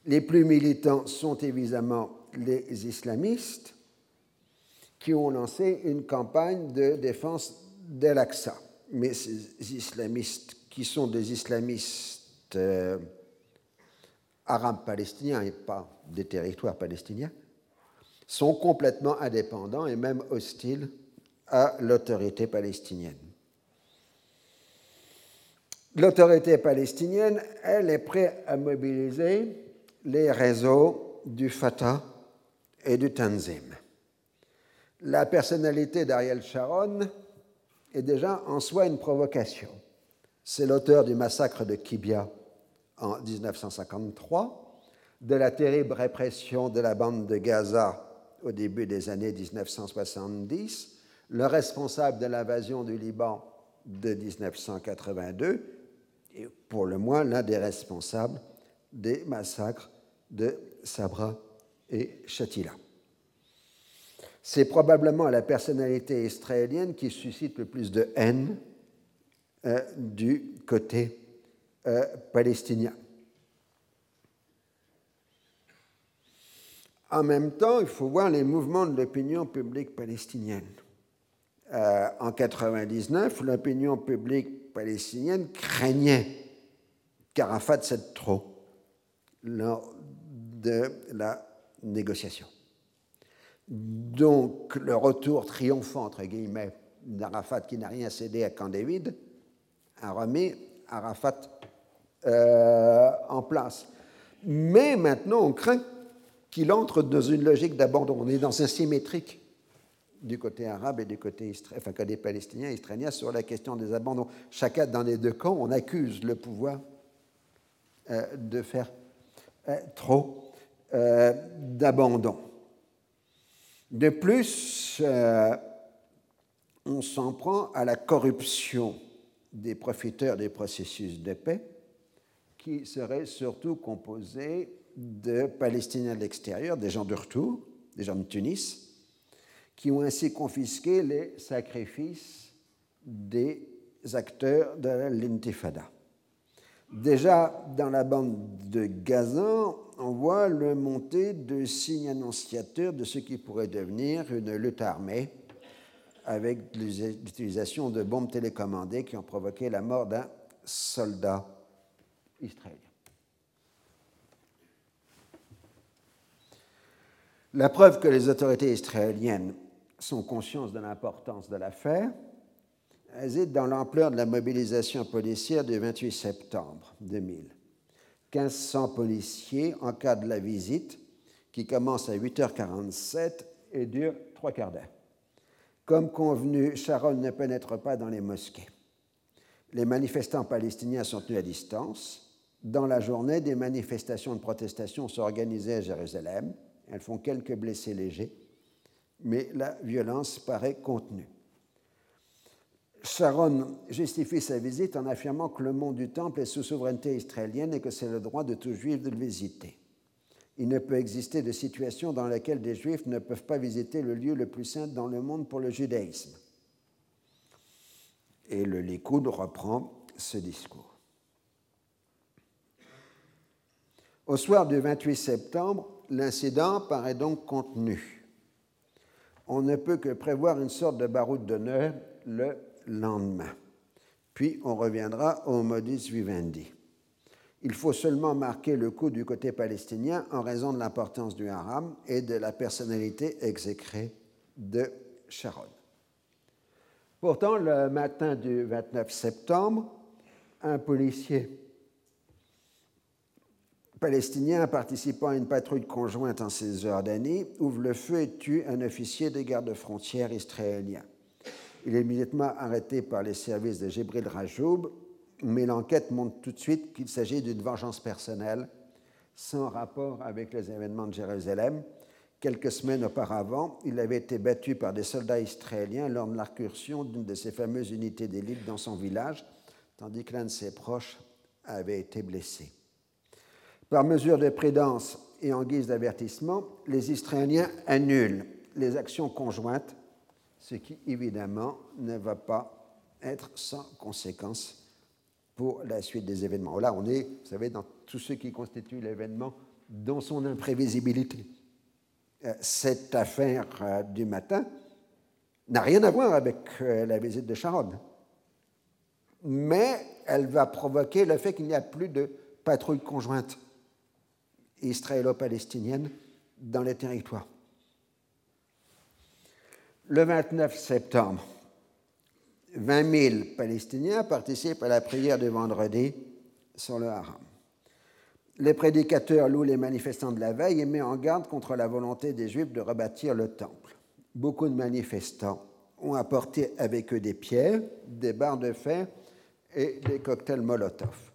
les plus militants sont évidemment les islamistes qui ont lancé une campagne de défense d'Al-Aqsa. Mais ces islamistes, qui sont des islamistes euh, arabes palestiniens et pas des territoires palestiniens, sont complètement indépendants et même hostiles à l'autorité palestinienne. L'autorité palestinienne, elle est prête à mobiliser les réseaux du Fatah et du Tanzim. La personnalité d'Ariel Sharon est déjà en soi une provocation. C'est l'auteur du massacre de Kibia en 1953, de la terrible répression de la bande de Gaza au début des années 1970, le responsable de l'invasion du Liban de 1982 et pour le moins l'un des responsables des massacres de Sabra et Shatila. C'est probablement la personnalité israélienne qui suscite le plus de haine euh, du côté euh, palestinien. En même temps, il faut voir les mouvements de l'opinion publique palestinienne. Euh, en 1999, l'opinion publique palestinienne craignait qu'Arafat cède trop de la négociation. Donc, le retour triomphant, entre guillemets, d'Arafat qui n'a rien cédé à Camp David a remis Arafat euh, en place. Mais maintenant, on craint qu'il entre dans une logique d'abandon. On est dans un symétrique du côté arabe et du côté, enfin, côté palestinien et israélien sur la question des abandons. Chacun dans les deux camps, on accuse le pouvoir euh, de faire euh, trop euh, d'abandon. De plus, euh, on s'en prend à la corruption des profiteurs des processus de paix, qui seraient surtout composés de Palestiniens de l'extérieur, des gens de retour, des gens de Tunis, qui ont ainsi confisqué les sacrifices des acteurs de l'intifada. Déjà, dans la bande de Gaza, on voit le monter de signes annonciateurs de ce qui pourrait devenir une lutte armée avec l'utilisation de bombes télécommandées qui ont provoqué la mort d'un soldat israélien. La preuve que les autorités israéliennes sont conscientes de l'importance de l'affaire, hésite dans l'ampleur de la mobilisation policière du 28 septembre 2000. 1500 policiers encadrent la visite qui commence à 8h47 et dure trois quarts d'heure. Comme convenu, Sharon ne pénètre pas dans les mosquées. Les manifestants palestiniens sont tenus à distance. Dans la journée, des manifestations de protestation sont organisées à Jérusalem. Elles font quelques blessés légers, mais la violence paraît contenue. Sharon justifie sa visite en affirmant que le mont du Temple est sous souveraineté israélienne et que c'est le droit de tout juif de le visiter. Il ne peut exister de situation dans laquelle des juifs ne peuvent pas visiter le lieu le plus saint dans le monde pour le judaïsme. Et le Likoud reprend ce discours. Au soir du 28 septembre, l'incident paraît donc contenu. On ne peut que prévoir une sorte de baroud d'honneur le lendemain. Puis on reviendra au modus vivendi. Il faut seulement marquer le coup du côté palestinien en raison de l'importance du haram et de la personnalité exécrée de Sharon. Pourtant, le matin du 29 septembre, un policier palestinien participant à une patrouille conjointe en Cisjordanie ouvre le feu et tue un officier de garde-frontière israélien. Il est immédiatement arrêté par les services de Jibril Rajoub, mais l'enquête montre tout de suite qu'il s'agit d'une vengeance personnelle sans rapport avec les événements de Jérusalem. Quelques semaines auparavant, il avait été battu par des soldats israéliens lors de l'incursion d'une de ses fameuses unités d'élite dans son village, tandis que l'un de ses proches avait été blessé. Par mesure de prudence et en guise d'avertissement, les Israéliens annulent les actions conjointes, ce qui évidemment ne va pas être sans conséquence pour la suite des événements. Là, on est, vous savez, dans tout ce qui constitue l'événement, dans son imprévisibilité. Euh, cette affaire euh, du matin n'a rien à voir avec euh, la visite de Sharon, mais elle va provoquer le fait qu'il n'y a plus de patrouille conjointe israélo-palestinienne dans les territoires. Le 29 septembre, 20 000 Palestiniens participent à la prière du vendredi sur le haram. Les prédicateurs louent les manifestants de la veille et mettent en garde contre la volonté des Juifs de rebâtir le temple. Beaucoup de manifestants ont apporté avec eux des pierres, des barres de fer et des cocktails Molotov.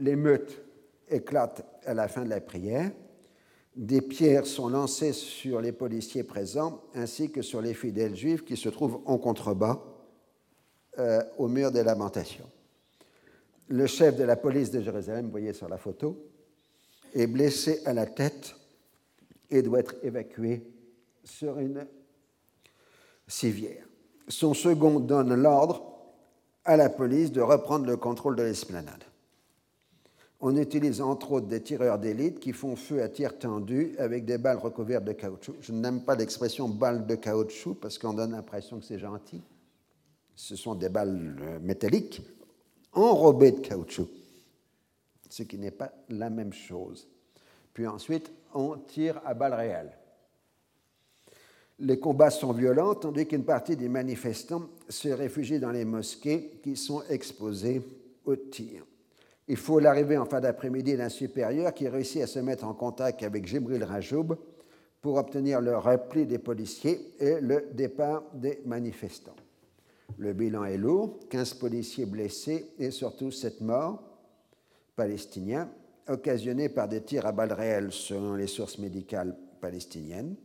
L'émeute éclate à la fin de la prière. Des pierres sont lancées sur les policiers présents ainsi que sur les fidèles juifs qui se trouvent en contrebas euh, au mur des lamentations. Le chef de la police de Jérusalem, vous voyez sur la photo, est blessé à la tête et doit être évacué sur une civière. Son second donne l'ordre à la police de reprendre le contrôle de l'esplanade. On utilise entre autres des tireurs d'élite qui font feu à tir tendu avec des balles recouvertes de caoutchouc. Je n'aime pas l'expression balle de caoutchouc parce qu'on donne l'impression que c'est gentil. Ce sont des balles euh, métalliques enrobées de caoutchouc, ce qui n'est pas la même chose. Puis ensuite, on tire à balles réelles. Les combats sont violents, tandis qu'une partie des manifestants se réfugie dans les mosquées qui sont exposées au tir. Il faut l'arrivée en fin d'après-midi d'un supérieur qui réussit à se mettre en contact avec Jibril Rajoub pour obtenir le repli des policiers et le départ des manifestants. Le bilan est lourd, 15 policiers blessés et surtout 7 morts palestiniens, occasionnés par des tirs à balles réelles selon les sources médicales palestiniennes,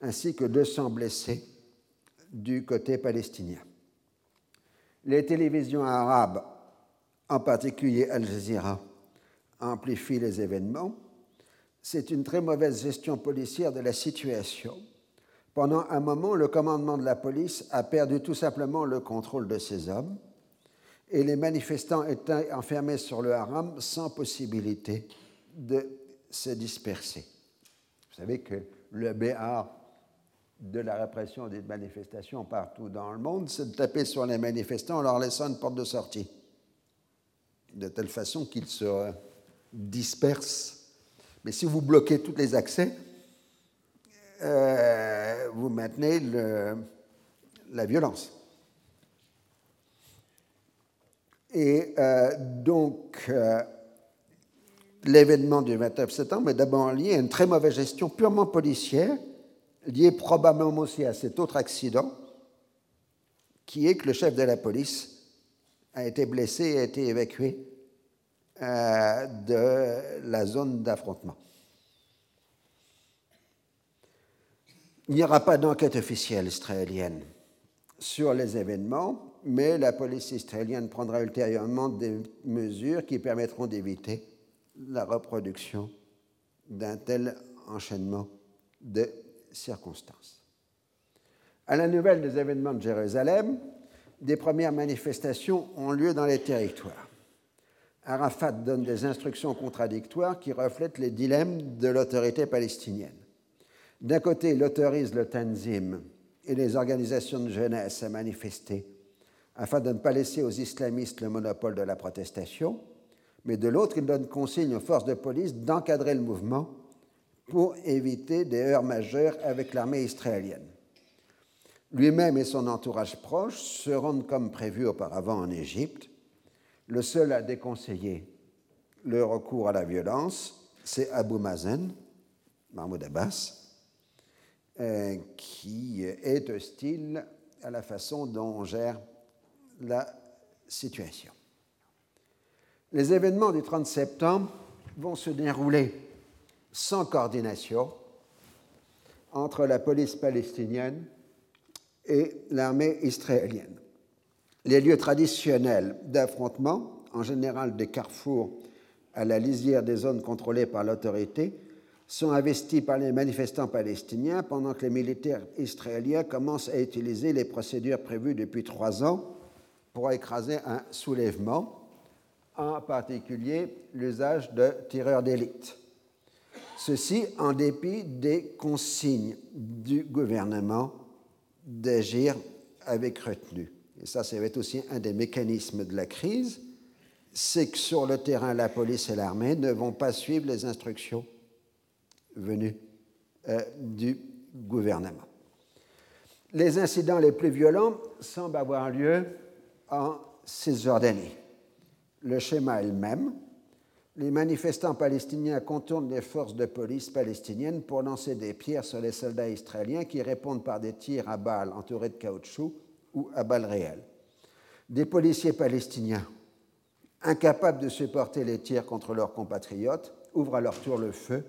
ainsi que 200 blessés du côté palestinien. Les télévisions arabes en particulier Al Jazeera, amplifie les événements, c'est une très mauvaise gestion policière de la situation. Pendant un moment, le commandement de la police a perdu tout simplement le contrôle de ces hommes et les manifestants étaient enfermés sur le haram sans possibilité de se disperser. Vous savez que le BA de la répression des manifestations partout dans le monde, c'est de taper sur les manifestants en leur laissant une porte de sortie de telle façon qu'ils se dispersent. Mais si vous bloquez tous les accès, euh, vous maintenez la violence. Et euh, donc, euh, l'événement du 29 septembre est d'abord lié à une très mauvaise gestion purement policière, liée probablement aussi à cet autre accident, qui est que le chef de la police a été blessé et a été évacué euh, de la zone d'affrontement. Il n'y aura pas d'enquête officielle israélienne sur les événements, mais la police israélienne prendra ultérieurement des mesures qui permettront d'éviter la reproduction d'un tel enchaînement de circonstances. À la nouvelle des événements de Jérusalem, des premières manifestations ont lieu dans les territoires. Arafat donne des instructions contradictoires qui reflètent les dilemmes de l'autorité palestinienne. D'un côté, il autorise le Tanzim et les organisations de jeunesse à manifester afin de ne pas laisser aux islamistes le monopole de la protestation, mais de l'autre, il donne consigne aux forces de police d'encadrer le mouvement pour éviter des heurts majeurs avec l'armée israélienne. Lui-même et son entourage proche se rendent comme prévu auparavant en Égypte. Le seul à déconseiller le recours à la violence, c'est Abu Mazen, Mahmoud Abbas, euh, qui est hostile à la façon dont on gère la situation. Les événements du 30 septembre vont se dérouler sans coordination entre la police palestinienne et l'armée israélienne. Les lieux traditionnels d'affrontement, en général des carrefours à la lisière des zones contrôlées par l'autorité, sont investis par les manifestants palestiniens pendant que les militaires israéliens commencent à utiliser les procédures prévues depuis trois ans pour écraser un soulèvement, en particulier l'usage de tireurs d'élite. Ceci en dépit des consignes du gouvernement d'agir avec retenue. Et ça, ça va être aussi un des mécanismes de la crise, c'est que sur le terrain, la police et l'armée ne vont pas suivre les instructions venues euh, du gouvernement. Les incidents les plus violents semblent avoir lieu en Cisjordanie. Le schéma est le même. Les manifestants palestiniens contournent les forces de police palestiniennes pour lancer des pierres sur les soldats israéliens qui répondent par des tirs à balles entourés de caoutchouc ou à balles réelles. Des policiers palestiniens, incapables de supporter les tirs contre leurs compatriotes, ouvrent à leur tour le feu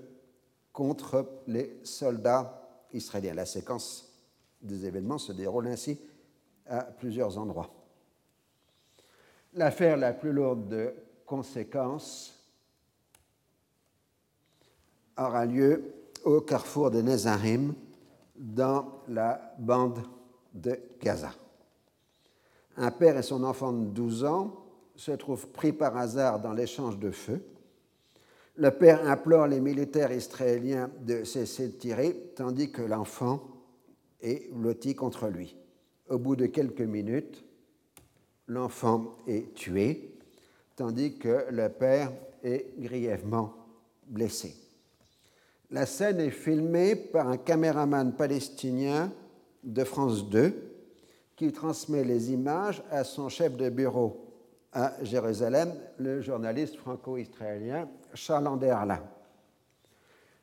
contre les soldats israéliens. La séquence des événements se déroule ainsi à plusieurs endroits. L'affaire la plus lourde de conséquences aura lieu au carrefour de Nezarim, dans la bande de Gaza. Un père et son enfant de 12 ans se trouvent pris par hasard dans l'échange de feu. Le père implore les militaires israéliens de cesser de tirer, tandis que l'enfant est blotti contre lui. Au bout de quelques minutes, l'enfant est tué, tandis que le père est grièvement blessé. La scène est filmée par un caméraman palestinien de France 2 qui transmet les images à son chef de bureau à Jérusalem, le journaliste franco-israélien Charles Anderlin.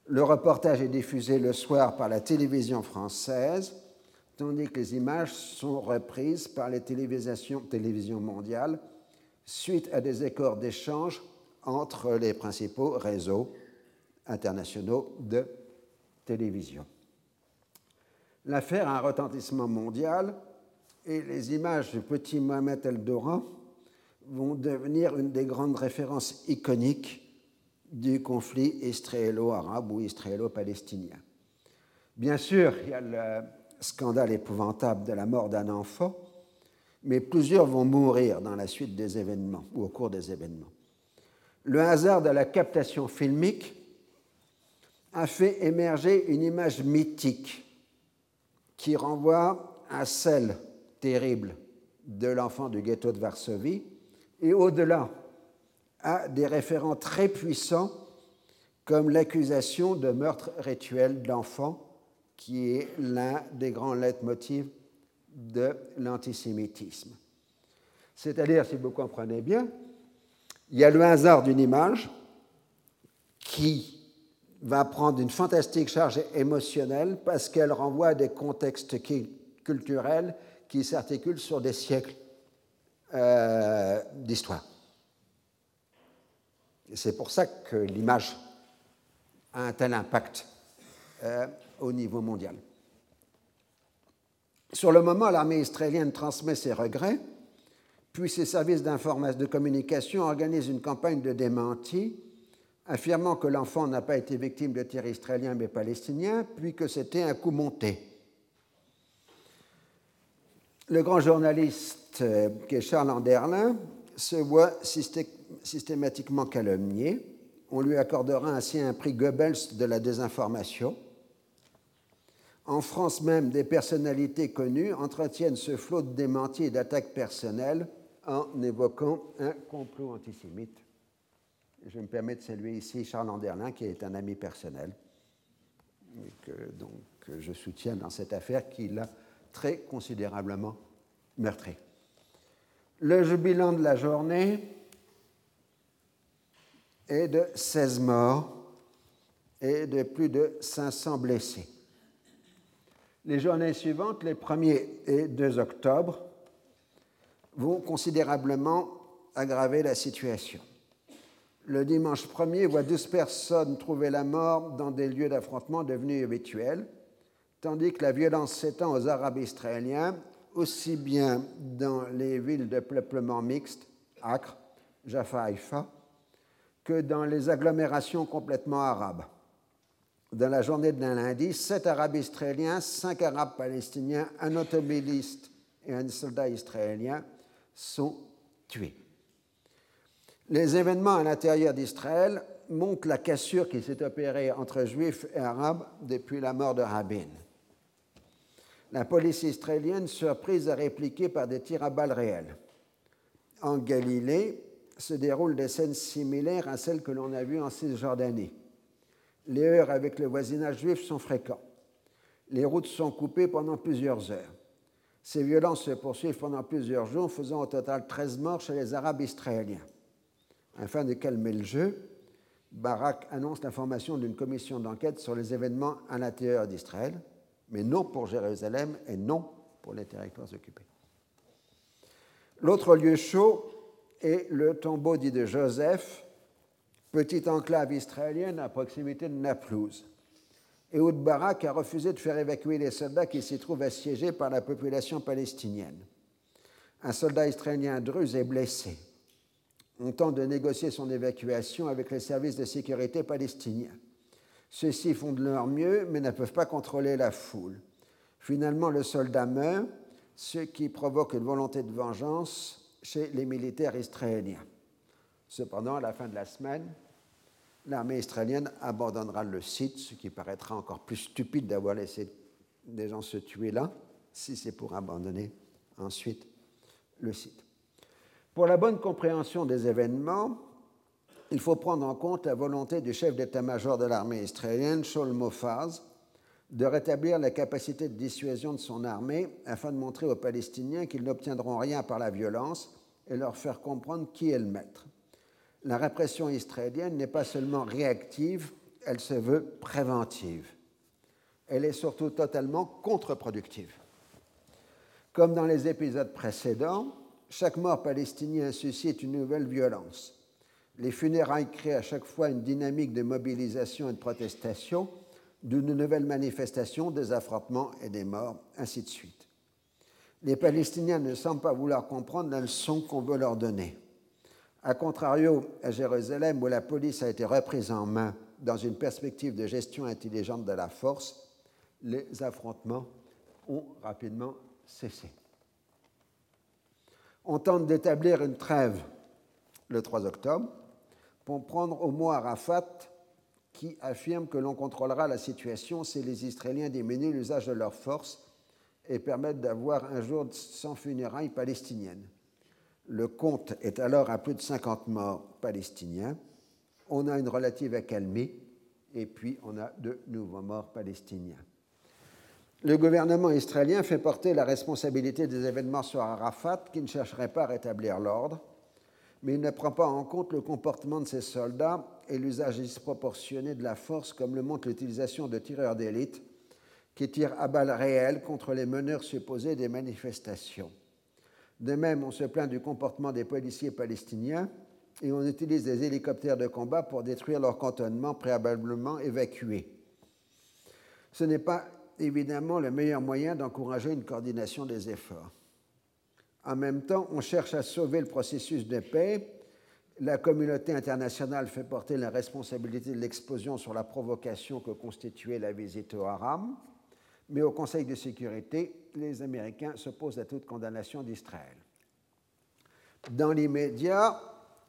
Le reportage est diffusé le soir par la télévision française tandis que les images sont reprises par les télévisions, mondiales suite à des accords d'échange entre les principaux réseaux internationaux de télévision. L'affaire a un retentissement mondial et les images du petit Mohamed El-Doran vont devenir une des grandes références iconiques du conflit israélo-arabe ou israélo-palestinien. Bien sûr, il y a le scandale épouvantable de la mort d'un enfant, mais plusieurs vont mourir dans la suite des événements ou au cours des événements. Le hasard de la captation filmique a fait émerger une image mythique qui renvoie à celle terrible de l'enfant du ghetto de Varsovie et au-delà à des référents très puissants comme l'accusation de meurtre rituel de l'enfant qui est l'un des grands leitmotivs de l'antisémitisme. C'est-à-dire, si vous comprenez bien, il y a le hasard d'une image qui va prendre une fantastique charge émotionnelle parce qu'elle renvoie à des contextes culturels qui s'articulent sur des siècles euh, d'histoire. C'est pour ça que l'image a un tel impact euh, au niveau mondial. Sur le moment, l'armée israélienne transmet ses regrets, puis ses services d'information de communication organisent une campagne de démenti, affirmant que l'enfant n'a pas été victime de tirs israéliens mais palestiniens, puis que c'était un coup monté. Le grand journaliste euh, qui est Charles Anderlin se voit systématiquement calomnié. On lui accordera ainsi un prix Goebbels de la désinformation. En France même, des personnalités connues entretiennent ce flot de démentis et d'attaques personnelles en évoquant un complot antisémite. Je me permets de saluer ici Charles Anderlin, qui est un ami personnel, et que donc je soutiens dans cette affaire qui l'a très considérablement meurtri. Le bilan de la journée est de 16 morts et de plus de 500 blessés. Les journées suivantes, les 1er et 2 octobre, vont considérablement aggraver la situation. Le dimanche 1er voit 12 personnes trouver la mort dans des lieux d'affrontement devenus habituels, tandis que la violence s'étend aux Arabes israéliens, aussi bien dans les villes de peuplement mixte, Acre, Jaffa, Haïfa, que dans les agglomérations complètement arabes dans la journée d'un lundi, sept Arabes israéliens, cinq Arabes palestiniens, un automobiliste et un soldat israélien sont tués. Les événements à l'intérieur d'Israël montrent la cassure qui s'est opérée entre juifs et arabes depuis la mort de Rabin. La police israélienne surprise à répliquer par des tirs à balles réelles. En Galilée se déroulent des scènes similaires à celles que l'on a vues en Cisjordanie les heurts avec le voisinage juif sont fréquents. Les routes sont coupées pendant plusieurs heures. Ces violences se poursuivent pendant plusieurs jours, faisant au total 13 morts chez les Arabes israéliens. Afin de calmer le jeu, Barak annonce la formation d'une commission d'enquête sur les événements à l'intérieur d'Israël, mais non pour Jérusalem et non pour les territoires occupés. L'autre lieu chaud est le tombeau dit de Joseph, petite enclave israélienne à proximité de Naplouse. Ehud Barak a refusé de faire évacuer les soldats qui s'y trouvent assiégés par la population palestinienne. Un soldat israélien druze est blessé. On tente de négocier son évacuation avec les services de sécurité palestiniens. Ceux-ci font de leur mieux, mais ne peuvent pas contrôler la foule. Finalement, le soldat meurt, ce qui provoque une volonté de vengeance chez les militaires israéliens. Cependant, à la fin de la semaine, l'armée israélienne abandonnera le site, ce qui paraîtra encore plus stupide d'avoir laissé des gens se tuer là, si c'est pour abandonner ensuite le site. Pour la bonne compréhension des événements, il faut prendre en compte la volonté du chef d'état-major de l'armée israélienne, Shaul Mofaz, de rétablir la capacité de dissuasion de son armée afin de montrer aux Palestiniens qu'ils n'obtiendront rien par la violence et leur faire comprendre qui est le maître la répression israélienne n'est pas seulement réactive, elle se veut préventive. Elle est surtout totalement contre-productive. Comme dans les épisodes précédents, chaque mort palestinien suscite une nouvelle violence. Les funérailles créent à chaque fois une dynamique de mobilisation et de protestation, d'une nouvelle manifestation, des affrontements et des morts, ainsi de suite. Les Palestiniens ne semblent pas vouloir comprendre la leçon qu'on veut leur donner. A contrario, à Jérusalem, où la police a été reprise en main dans une perspective de gestion intelligente de la force, les affrontements ont rapidement cessé. On tente d'établir une trêve le 3 octobre pour prendre au mot Arafat qui affirme que l'on contrôlera la situation si les Israéliens diminuent l'usage de leurs forces et permettent d'avoir un jour sans funérailles palestiniennes. Le compte est alors à plus de 50 morts palestiniens. On a une relative accalmie et puis on a de nouveaux morts palestiniens. Le gouvernement israélien fait porter la responsabilité des événements sur Arafat, qui ne chercherait pas à rétablir l'ordre, mais il ne prend pas en compte le comportement de ses soldats et l'usage disproportionné de la force, comme le montre l'utilisation de tireurs d'élite qui tirent à balles réelles contre les meneurs supposés des manifestations. De même, on se plaint du comportement des policiers palestiniens et on utilise des hélicoptères de combat pour détruire leur cantonnement préalablement évacué. Ce n'est pas évidemment le meilleur moyen d'encourager une coordination des efforts. En même temps, on cherche à sauver le processus de paix. La communauté internationale fait porter la responsabilité de l'explosion sur la provocation que constituait la visite au Haram mais au Conseil de sécurité, les Américains s'opposent à toute condamnation d'Israël. Dans l'immédiat,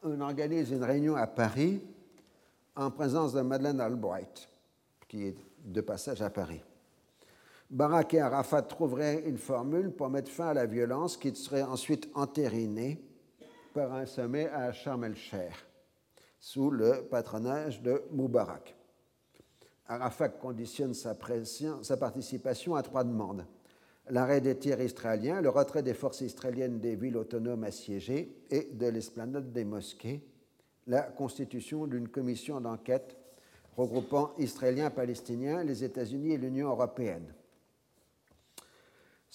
on organise une réunion à Paris en présence de Madeleine Albright, qui est de passage à Paris. Barak et Arafat trouveraient une formule pour mettre fin à la violence qui serait ensuite entérinée par un sommet à Sharm el-Sheikh, sous le patronage de Moubarak. Arafat conditionne sa, sa participation à trois demandes l'arrêt des tirs israéliens, le retrait des forces israéliennes des villes autonomes assiégées et de l'esplanade des mosquées, la constitution d'une commission d'enquête regroupant Israéliens, Palestiniens, les États-Unis et l'Union européenne.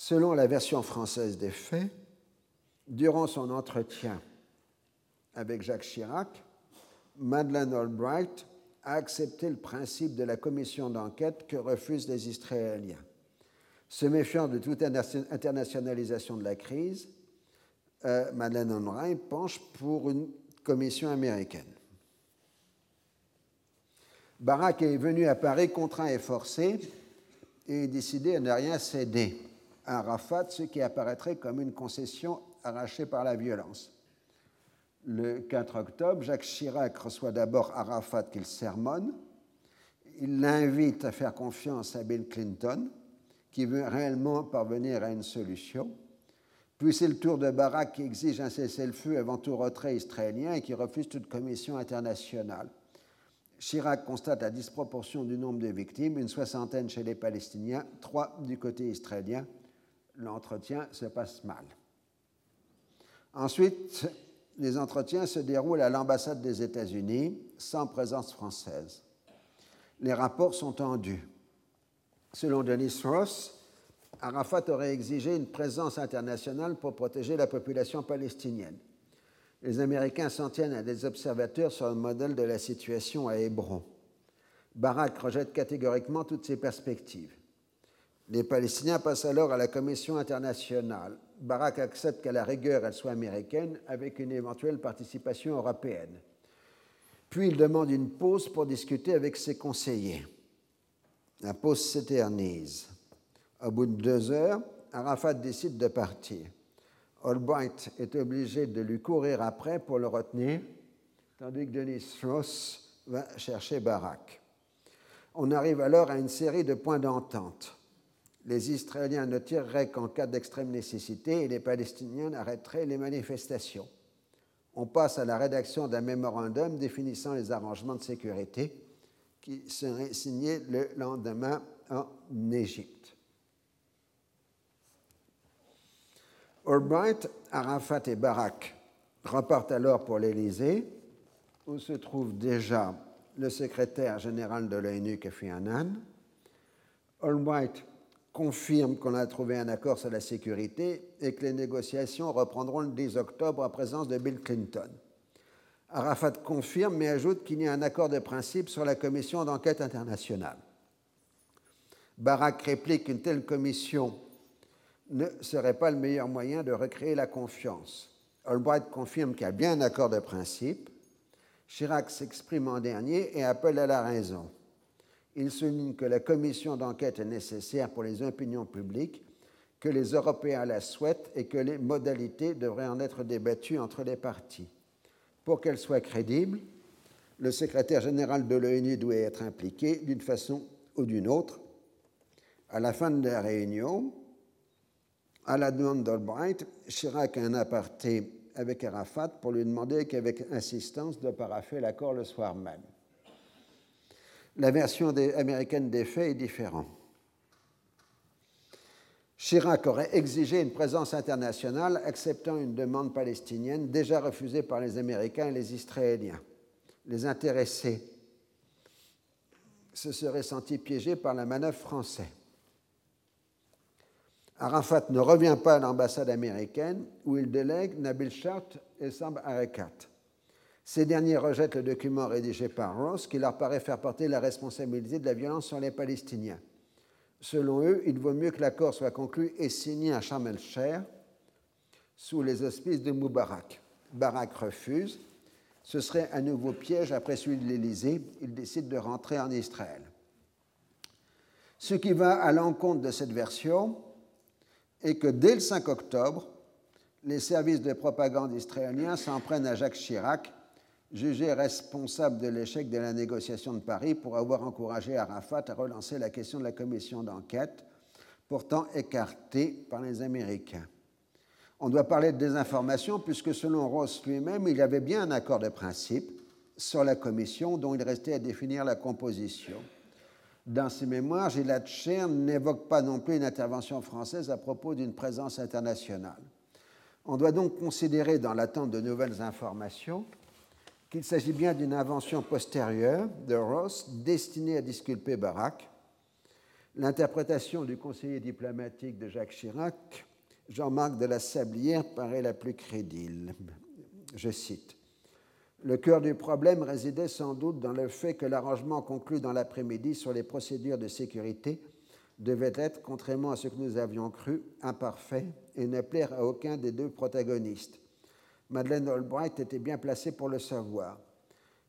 Selon la version française des faits, durant son entretien avec Jacques Chirac, Madeleine Albright a accepté le principe de la commission d'enquête que refusent les Israéliens. Se méfiant de toute internationalisation de la crise, euh, Madeleine Albright penche pour une commission américaine. Barak est venu à Paris contraint et forcé et décidé à ne rien céder à ce qui apparaîtrait comme une concession arrachée par la violence. Le 4 octobre, Jacques Chirac reçoit d'abord Arafat qu'il sermonne. Il l'invite à faire confiance à Bill Clinton, qui veut réellement parvenir à une solution. Puis c'est le tour de Barak qui exige un cessez-le-feu avant tout retrait israélien et qui refuse toute commission internationale. Chirac constate la disproportion du nombre de victimes, une soixantaine chez les Palestiniens, trois du côté israélien. L'entretien se passe mal. Ensuite, les entretiens se déroulent à l'ambassade des États-Unis, sans présence française. Les rapports sont tendus. Selon Denis Ross, Arafat aurait exigé une présence internationale pour protéger la population palestinienne. Les Américains s'en tiennent à des observateurs sur le modèle de la situation à Hébron. Barak rejette catégoriquement toutes ces perspectives. Les Palestiniens passent alors à la Commission internationale. Barak accepte qu'à la rigueur elle soit américaine avec une éventuelle participation européenne. Puis il demande une pause pour discuter avec ses conseillers. La pause s'éternise. Au bout de deux heures, Arafat décide de partir. Albright est obligé de lui courir après pour le retenir, tandis que Denis Ross va chercher Barak. On arrive alors à une série de points d'entente. Les Israéliens ne tireraient qu'en cas d'extrême nécessité et les Palestiniens arrêteraient les manifestations. On passe à la rédaction d'un mémorandum définissant les arrangements de sécurité qui serait signé le lendemain en Égypte. Albright, Arafat et Barak repartent alors pour l'Élysée, où se trouve déjà le secrétaire général de l'ONU, Kofi Annan. Albright confirme qu'on a trouvé un accord sur la sécurité et que les négociations reprendront le 10 octobre en présence de Bill Clinton. Arafat confirme mais ajoute qu'il y a un accord de principe sur la commission d'enquête internationale. Barak réplique qu'une telle commission ne serait pas le meilleur moyen de recréer la confiance. Albright confirme qu'il y a bien un accord de principe. Chirac s'exprime en dernier et appelle à la raison. Il souligne que la commission d'enquête est nécessaire pour les opinions publiques, que les Européens la souhaitent et que les modalités devraient en être débattues entre les partis. Pour qu'elle soit crédible, le secrétaire général de l'ONU doit être impliqué d'une façon ou d'une autre. À la fin de la réunion, à la demande d'Albright, Chirac a un aparté avec Arafat pour lui demander qu'avec insistance de paraffer l'accord le soir même. La version américaine des faits est différente. Chirac aurait exigé une présence internationale acceptant une demande palestinienne déjà refusée par les Américains et les Israéliens. Les intéressés se seraient sentis piégés par la manœuvre française. Arafat ne revient pas à l'ambassade américaine où il délègue Nabil Shart et Sab Arekat. Ces derniers rejettent le document rédigé par Ross qui leur paraît faire porter la responsabilité de la violence sur les Palestiniens. Selon eux, il vaut mieux que l'accord soit conclu et signé à Sharm el-Sheikh sous les auspices de Moubarak. Barak refuse. Ce serait un nouveau piège après celui de l'Élysée. Il décide de rentrer en Israël. Ce qui va à l'encontre de cette version est que dès le 5 octobre, les services de propagande israéliens s'en prennent à Jacques Chirac, jugé responsable de l'échec de la négociation de Paris pour avoir encouragé Arafat à relancer la question de la commission d'enquête, pourtant écartée par les Américains. On doit parler de désinformation puisque selon Ross lui-même, il y avait bien un accord de principe sur la commission dont il restait à définir la composition. Dans ses mémoires, Gilad Cher n'évoque pas non plus une intervention française à propos d'une présence internationale. On doit donc considérer, dans l'attente de nouvelles informations, qu'il s'agit bien d'une invention postérieure de Ross destinée à disculper Barak. L'interprétation du conseiller diplomatique de Jacques Chirac, Jean-Marc de la Sablière, paraît la plus crédible. Je cite le cœur du problème résidait sans doute dans le fait que l'arrangement conclu dans l'après-midi sur les procédures de sécurité devait être, contrairement à ce que nous avions cru, imparfait et ne plaire à aucun des deux protagonistes. Madeleine Albright était bien placée pour le savoir.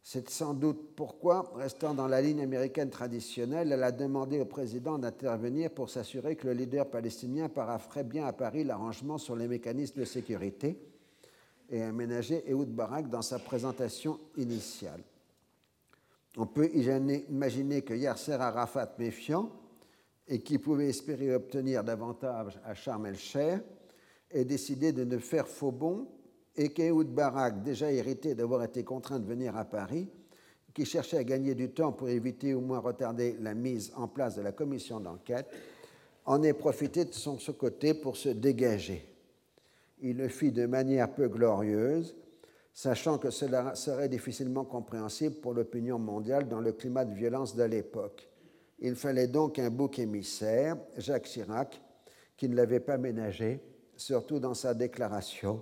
C'est sans doute pourquoi, restant dans la ligne américaine traditionnelle, elle a demandé au président d'intervenir pour s'assurer que le leader palestinien paraphrait bien à Paris l'arrangement sur les mécanismes de sécurité et aménagé Ehud Barak dans sa présentation initiale. On peut imaginer que Yasser Arafat méfiant et qui pouvait espérer obtenir davantage à Sharm el-Sheikh ait décidé de ne faire faux bon et qu'Ehud Barak, déjà irrité d'avoir été contraint de venir à Paris, qui cherchait à gagner du temps pour éviter ou moins retarder la mise en place de la commission d'enquête, en ait profité de son côté pour se dégager il le fit de manière peu glorieuse, sachant que cela serait difficilement compréhensible pour l'opinion mondiale dans le climat de violence de l'époque. Il fallait donc un bouc émissaire, Jacques Chirac, qui ne l'avait pas ménagé, surtout dans sa déclaration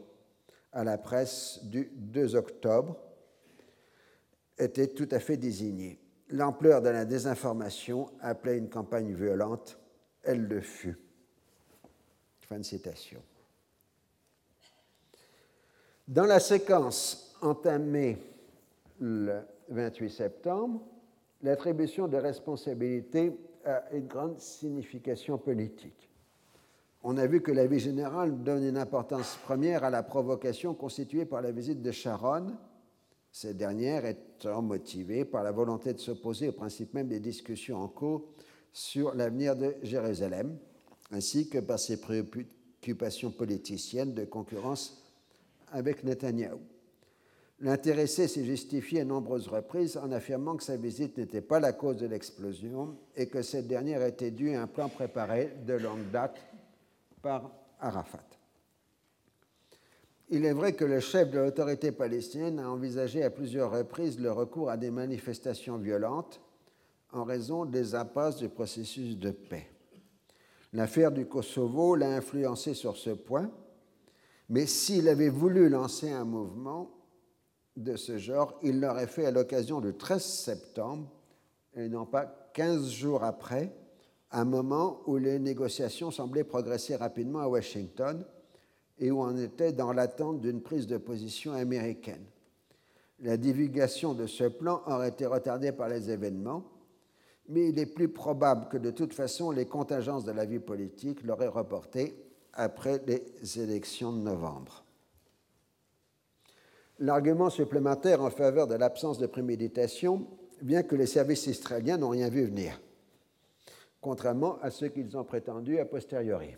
à la presse du 2 octobre, était tout à fait désigné. L'ampleur de la désinformation appelait une campagne violente, elle le fut. Fin de citation. Dans la séquence entamée le 28 septembre, l'attribution de responsabilités a une grande signification politique. On a vu que la vie générale donne une importance première à la provocation constituée par la visite de Sharon, cette dernière étant motivée par la volonté de s'opposer au principe même des discussions en cours sur l'avenir de Jérusalem, ainsi que par ses préoccupations politiciennes de concurrence avec Netanyahou. L'intéressé s'est justifié à nombreuses reprises en affirmant que sa visite n'était pas la cause de l'explosion et que cette dernière était due à un plan préparé de longue date par Arafat. Il est vrai que le chef de l'autorité palestinienne a envisagé à plusieurs reprises le recours à des manifestations violentes en raison des impasses du processus de paix. L'affaire du Kosovo l'a influencé sur ce point mais s'il avait voulu lancer un mouvement de ce genre, il l'aurait fait à l'occasion du 13 septembre et non pas 15 jours après, un moment où les négociations semblaient progresser rapidement à Washington et où on était dans l'attente d'une prise de position américaine. La divulgation de ce plan aurait été retardée par les événements, mais il est plus probable que de toute façon les contingences de la vie politique l'auraient reporté après les élections de novembre. L'argument supplémentaire en faveur de l'absence de préméditation vient que les services israéliens n'ont rien vu venir, contrairement à ce qu'ils ont prétendu a posteriori.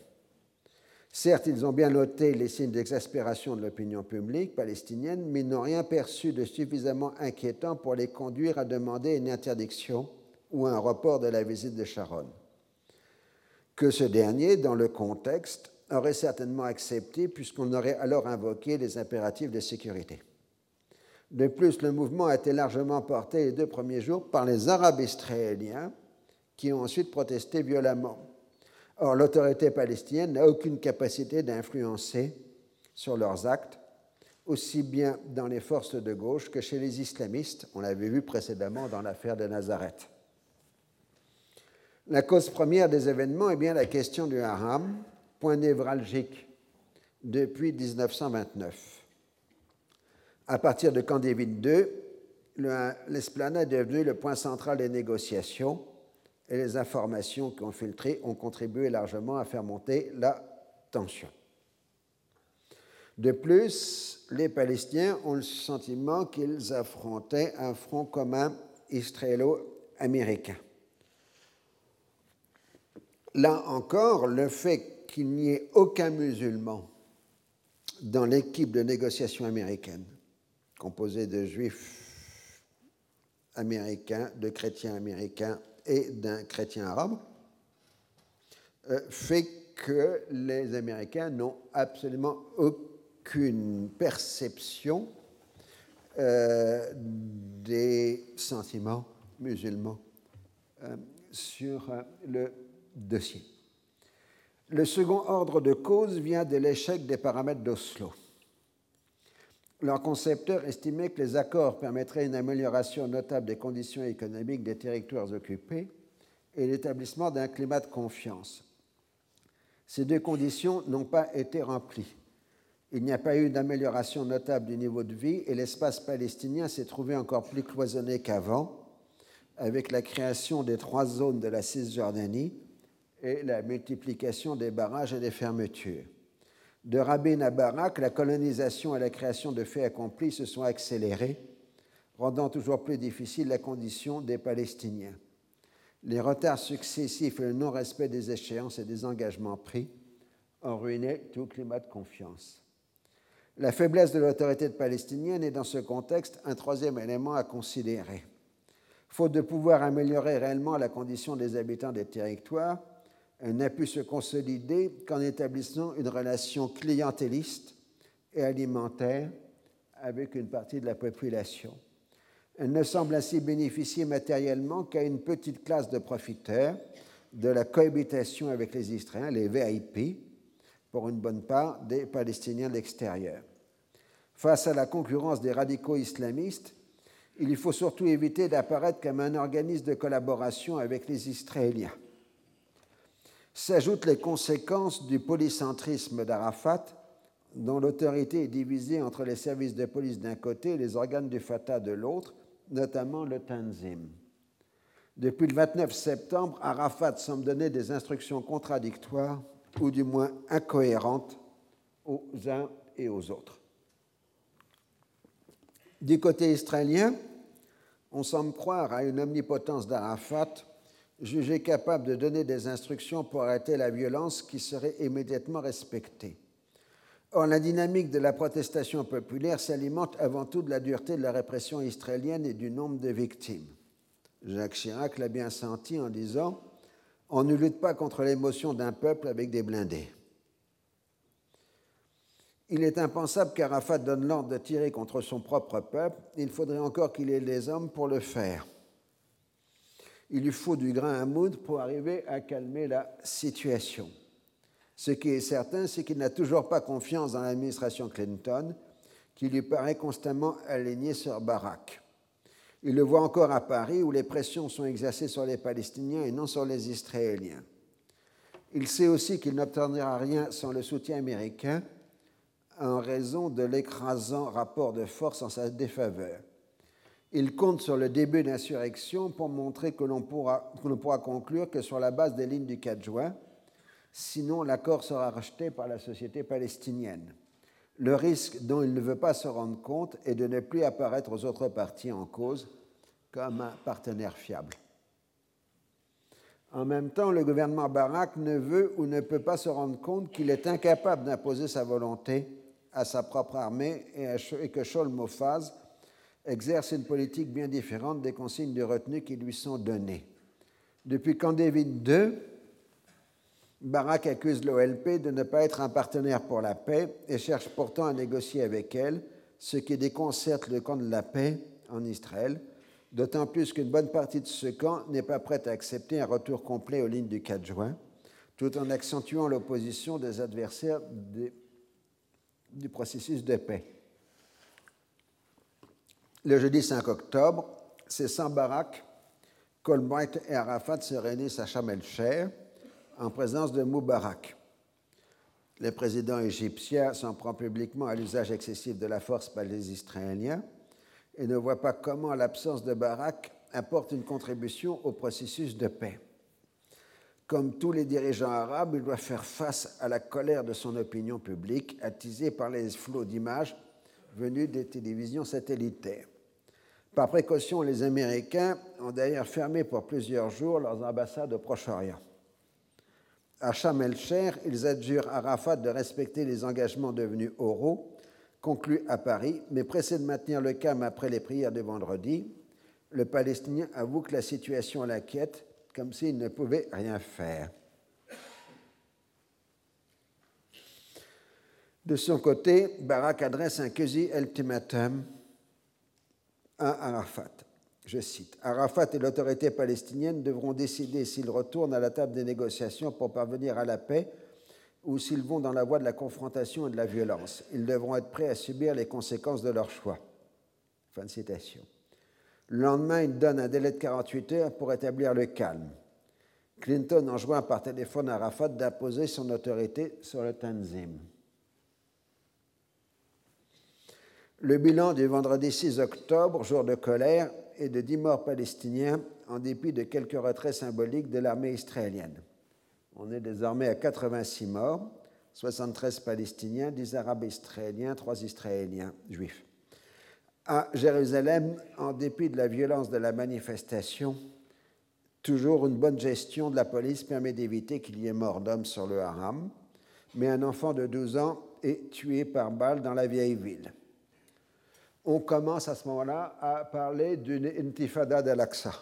Certes, ils ont bien noté les signes d'exaspération de l'opinion publique palestinienne, mais ils n'ont rien perçu de suffisamment inquiétant pour les conduire à demander une interdiction ou un report de la visite de Sharon. Que ce dernier, dans le contexte, aurait certainement accepté puisqu'on aurait alors invoqué les impératifs de sécurité. De plus, le mouvement a été largement porté les deux premiers jours par les Arabes israéliens qui ont ensuite protesté violemment. Or, l'autorité palestinienne n'a aucune capacité d'influencer sur leurs actes, aussi bien dans les forces de gauche que chez les islamistes, on l'avait vu précédemment dans l'affaire de Nazareth. La cause première des événements est bien la question du haram, point névralgique depuis 1929. À partir de Camp David II, l'esplanade est devenue le point central des négociations et les informations qui ont filtré ont contribué largement à faire monter la tension. De plus, les Palestiniens ont le sentiment qu'ils affrontaient un front commun israélo-américain. Là encore, le fait qu'il n'y ait aucun musulman dans l'équipe de négociation américaine, composée de juifs américains, de chrétiens américains et d'un chrétien arabe, euh, fait que les Américains n'ont absolument aucune perception euh, des sentiments musulmans euh, sur le dossier. Le second ordre de cause vient de l'échec des paramètres d'Oslo. Leur concepteur estimait que les accords permettraient une amélioration notable des conditions économiques des territoires occupés et l'établissement d'un climat de confiance. Ces deux conditions n'ont pas été remplies. Il n'y a pas eu d'amélioration notable du niveau de vie et l'espace palestinien s'est trouvé encore plus cloisonné qu'avant, avec la création des trois zones de la Cisjordanie, et la multiplication des barrages et des fermetures. De Rabin à Barak, la colonisation et la création de faits accomplis se sont accélérées, rendant toujours plus difficile la condition des Palestiniens. Les retards successifs et le non-respect des échéances et des engagements pris ont ruiné tout climat de confiance. La faiblesse de l'autorité palestinienne est dans ce contexte un troisième élément à considérer. Faute de pouvoir améliorer réellement la condition des habitants des territoires, n'a pu se consolider qu'en établissant une relation clientéliste et alimentaire avec une partie de la population. Elle ne semble ainsi bénéficier matériellement qu'à une petite classe de profiteurs de la cohabitation avec les Israéliens, les VIP, pour une bonne part des Palestiniens de l'extérieur. Face à la concurrence des radicaux islamistes, il faut surtout éviter d'apparaître comme un organisme de collaboration avec les Israéliens s'ajoutent les conséquences du polycentrisme d'Arafat, dont l'autorité est divisée entre les services de police d'un côté et les organes du Fatah de l'autre, notamment le Tanzim. Depuis le 29 septembre, Arafat semble donner des instructions contradictoires ou du moins incohérentes aux uns et aux autres. Du côté israélien, on semble croire à une omnipotence d'Arafat jugé capable de donner des instructions pour arrêter la violence qui serait immédiatement respectée. Or, la dynamique de la protestation populaire s'alimente avant tout de la dureté de la répression israélienne et du nombre de victimes. Jacques Chirac l'a bien senti en disant On ne lutte pas contre l'émotion d'un peuple avec des blindés. Il est impensable qu'Arafat donne l'ordre de tirer contre son propre peuple. Il faudrait encore qu'il ait les hommes pour le faire il lui faut du grain à moudre pour arriver à calmer la situation. Ce qui est certain, c'est qu'il n'a toujours pas confiance dans l'administration Clinton, qui lui paraît constamment alignée sur Barack. Il le voit encore à Paris, où les pressions sont exercées sur les Palestiniens et non sur les Israéliens. Il sait aussi qu'il n'obtiendra rien sans le soutien américain en raison de l'écrasant rapport de force en sa défaveur. Il compte sur le début d'insurrection pour montrer que l'on pourra, pourra, conclure que sur la base des lignes du 4 juin, sinon l'accord sera rejeté par la société palestinienne. Le risque dont il ne veut pas se rendre compte est de ne plus apparaître aux autres parties en cause comme un partenaire fiable. En même temps, le gouvernement Barak ne veut ou ne peut pas se rendre compte qu'il est incapable d'imposer sa volonté à sa propre armée et que Shaul Mofaz exerce une politique bien différente des consignes de retenue qui lui sont données. Depuis Camp David II, Barak accuse l'OLP de ne pas être un partenaire pour la paix et cherche pourtant à négocier avec elle, ce qui déconcerte le camp de la paix en Israël, d'autant plus qu'une bonne partie de ce camp n'est pas prête à accepter un retour complet aux lignes du 4 juin, tout en accentuant l'opposition des adversaires du processus de paix. Le jeudi 5 octobre, c'est sans Barak qu'Olbright et Arafat se réunissent à Sharm el en présence de Moubarak. Le président égyptien s'en prend publiquement à l'usage excessif de la force par les Israéliens et ne voit pas comment l'absence de Barak apporte une contribution au processus de paix. Comme tous les dirigeants arabes, il doit faire face à la colère de son opinion publique, attisée par les flots d'images venus des télévisions satellitaires. Par précaution, les Américains ont d'ailleurs fermé pour plusieurs jours leurs ambassades au Proche-Orient. À Sharm el-Cher, ils adjurent Arafat de respecter les engagements devenus oraux conclus à Paris, mais pressé de maintenir le calme après les prières de vendredi, le Palestinien avoue que la situation l'inquiète comme s'il ne pouvait rien faire. De son côté, Barak adresse un quasi-ultimatum à Arafat. Je cite Arafat et l'autorité palestinienne devront décider s'ils retournent à la table des négociations pour parvenir à la paix ou s'ils vont dans la voie de la confrontation et de la violence. Ils devront être prêts à subir les conséquences de leur choix. Fin de citation. Le lendemain, il donne un délai de 48 heures pour établir le calme. Clinton enjoint par téléphone Arafat d'imposer son autorité sur le Tanzim. Le bilan du vendredi 6 octobre, jour de colère, est de 10 morts palestiniens en dépit de quelques retraits symboliques de l'armée israélienne. On est désormais à 86 morts, 73 Palestiniens, 10 Arabes israéliens, 3 Israéliens juifs à Jérusalem, en dépit de la violence de la manifestation, toujours une bonne gestion de la police permet d'éviter qu'il y ait mort d'homme sur le haram, mais un enfant de 12 ans est tué par balle dans la vieille ville. On commence à ce moment-là à parler d'une intifada d'Al-Aqsa.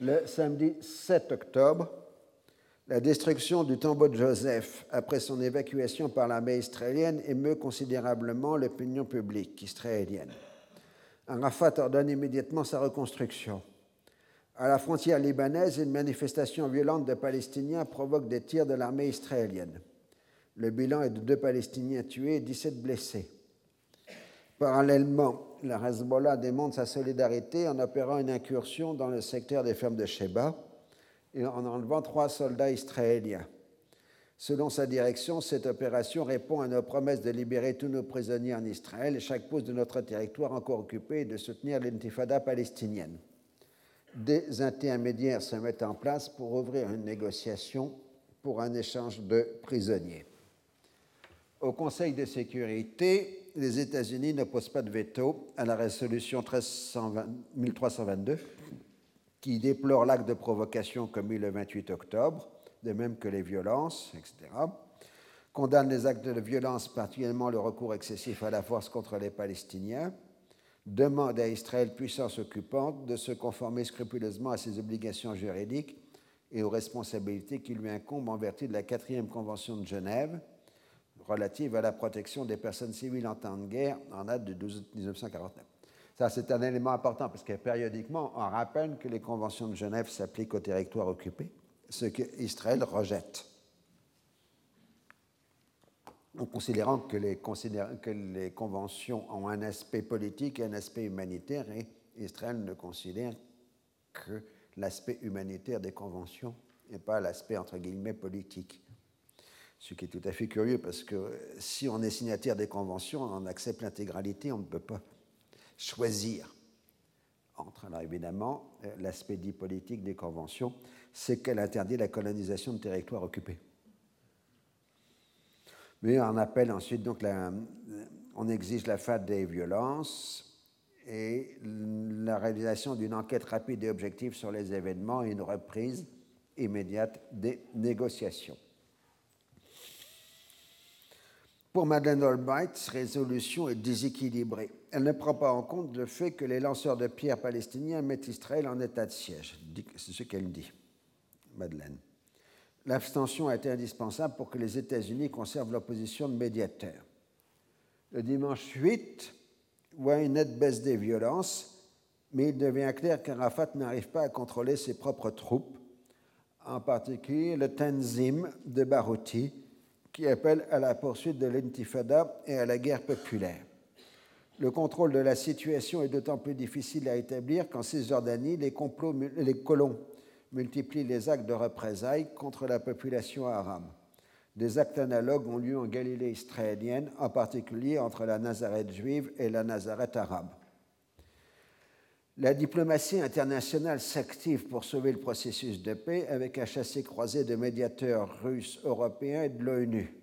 Le samedi 7 octobre, la destruction du tombeau de Joseph après son évacuation par l'armée israélienne émeut considérablement l'opinion publique israélienne. Arafat ordonne immédiatement sa reconstruction. À la frontière libanaise, une manifestation violente de Palestiniens provoque des tirs de l'armée israélienne. Le bilan est de deux Palestiniens tués et 17 blessés. Parallèlement, la Hezbollah démontre sa solidarité en opérant une incursion dans le secteur des fermes de Sheba et en enlevant trois soldats israéliens. Selon sa direction, cette opération répond à nos promesses de libérer tous nos prisonniers en Israël et chaque poste de notre territoire encore occupé et de soutenir l'intifada palestinienne. Des intermédiaires se mettent en place pour ouvrir une négociation pour un échange de prisonniers. Au Conseil de sécurité, les États-Unis n'opposent pas de veto à la résolution 1322 qui déplore l'acte de provocation commis le 28 octobre, de même que les violences, etc., condamne les actes de violence, particulièrement le recours excessif à la force contre les Palestiniens, demande à Israël, puissance occupante, de se conformer scrupuleusement à ses obligations juridiques et aux responsabilités qui lui incombent en vertu de la quatrième convention de Genève relative à la protection des personnes civiles en temps de guerre en date de 1949. Ça, c'est un élément important parce que périodiquement, on rappelle que les conventions de Genève s'appliquent au territoire occupé, ce qu'Israël rejette. En considérant que les, que les, conventions ont un aspect politique et un aspect humanitaire, et Israël ne considère que l'aspect humanitaire des conventions et pas l'aspect entre guillemets politique. Ce qui est tout à fait curieux parce que si on est signataire des conventions, on accepte l'intégralité, on ne peut pas choisir entre, alors évidemment, l'aspect dit politique des conventions, c'est qu'elle interdit la colonisation de territoires occupés. Mais on appelle ensuite, donc, on exige la fin des violences et la réalisation d'une enquête rapide et objective sur les événements et une reprise immédiate des négociations. Pour Madeleine Albright, cette résolution est déséquilibrée. Elle ne prend pas en compte le fait que les lanceurs de pierres palestiniens mettent Israël en état de siège. C'est ce qu'elle dit, Madeleine. L'abstention a été indispensable pour que les États-Unis conservent leur position de médiateur. Le dimanche 8 voit une nette baisse des violences, mais il devient clair qu'Arafat n'arrive pas à contrôler ses propres troupes, en particulier le Tanzim de Barouti, qui appelle à la poursuite de l'intifada et à la guerre populaire. Le contrôle de la situation est d'autant plus difficile à établir qu'en Cisjordanie, les, colons multiplient les actes de représailles contre la population arabe. Des actes analogues ont lieu en Galilée israélienne, en particulier entre la Nazareth juive et la Nazareth arabe. La diplomatie internationale s'active pour sauver le processus de paix avec un chassé-croisé de médiateurs russes, européens et de l'ONU.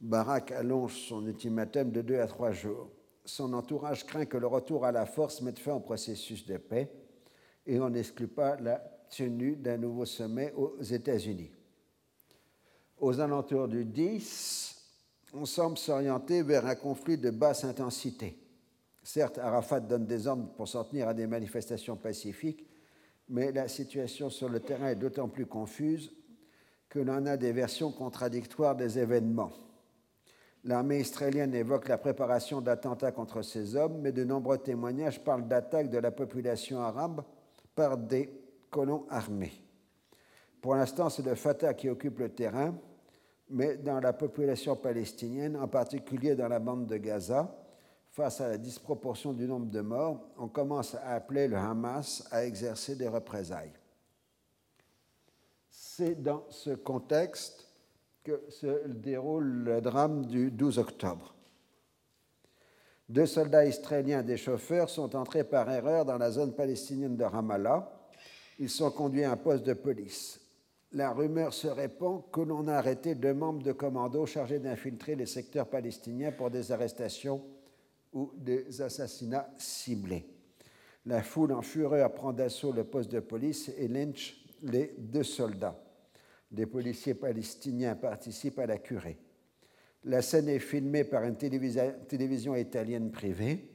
Barak allonge son ultimatum de deux à trois jours. Son entourage craint que le retour à la force mette fin au processus de paix et on n'exclut pas la tenue d'un nouveau sommet aux États-Unis. Aux alentours du 10, on semble s'orienter vers un conflit de basse intensité. Certes, Arafat donne des ordres pour s'en tenir à des manifestations pacifiques, mais la situation sur le terrain est d'autant plus confuse que l'on a des versions contradictoires des événements. L'armée israélienne évoque la préparation d'attentats contre ces hommes, mais de nombreux témoignages parlent d'attaques de la population arabe par des colons armés. Pour l'instant, c'est le Fatah qui occupe le terrain, mais dans la population palestinienne, en particulier dans la bande de Gaza, face à la disproportion du nombre de morts, on commence à appeler le Hamas à exercer des représailles. C'est dans ce contexte que se déroule le drame du 12 octobre. Deux soldats israéliens des chauffeurs sont entrés par erreur dans la zone palestinienne de Ramallah. Ils sont conduits à un poste de police. La rumeur se répand que l'on a arrêté deux membres de commando chargés d'infiltrer les secteurs palestiniens pour des arrestations ou des assassinats ciblés. La foule en fureur prend d'assaut le poste de police et lynche les deux soldats. Des policiers palestiniens participent à la curée. La scène est filmée par une télévision italienne privée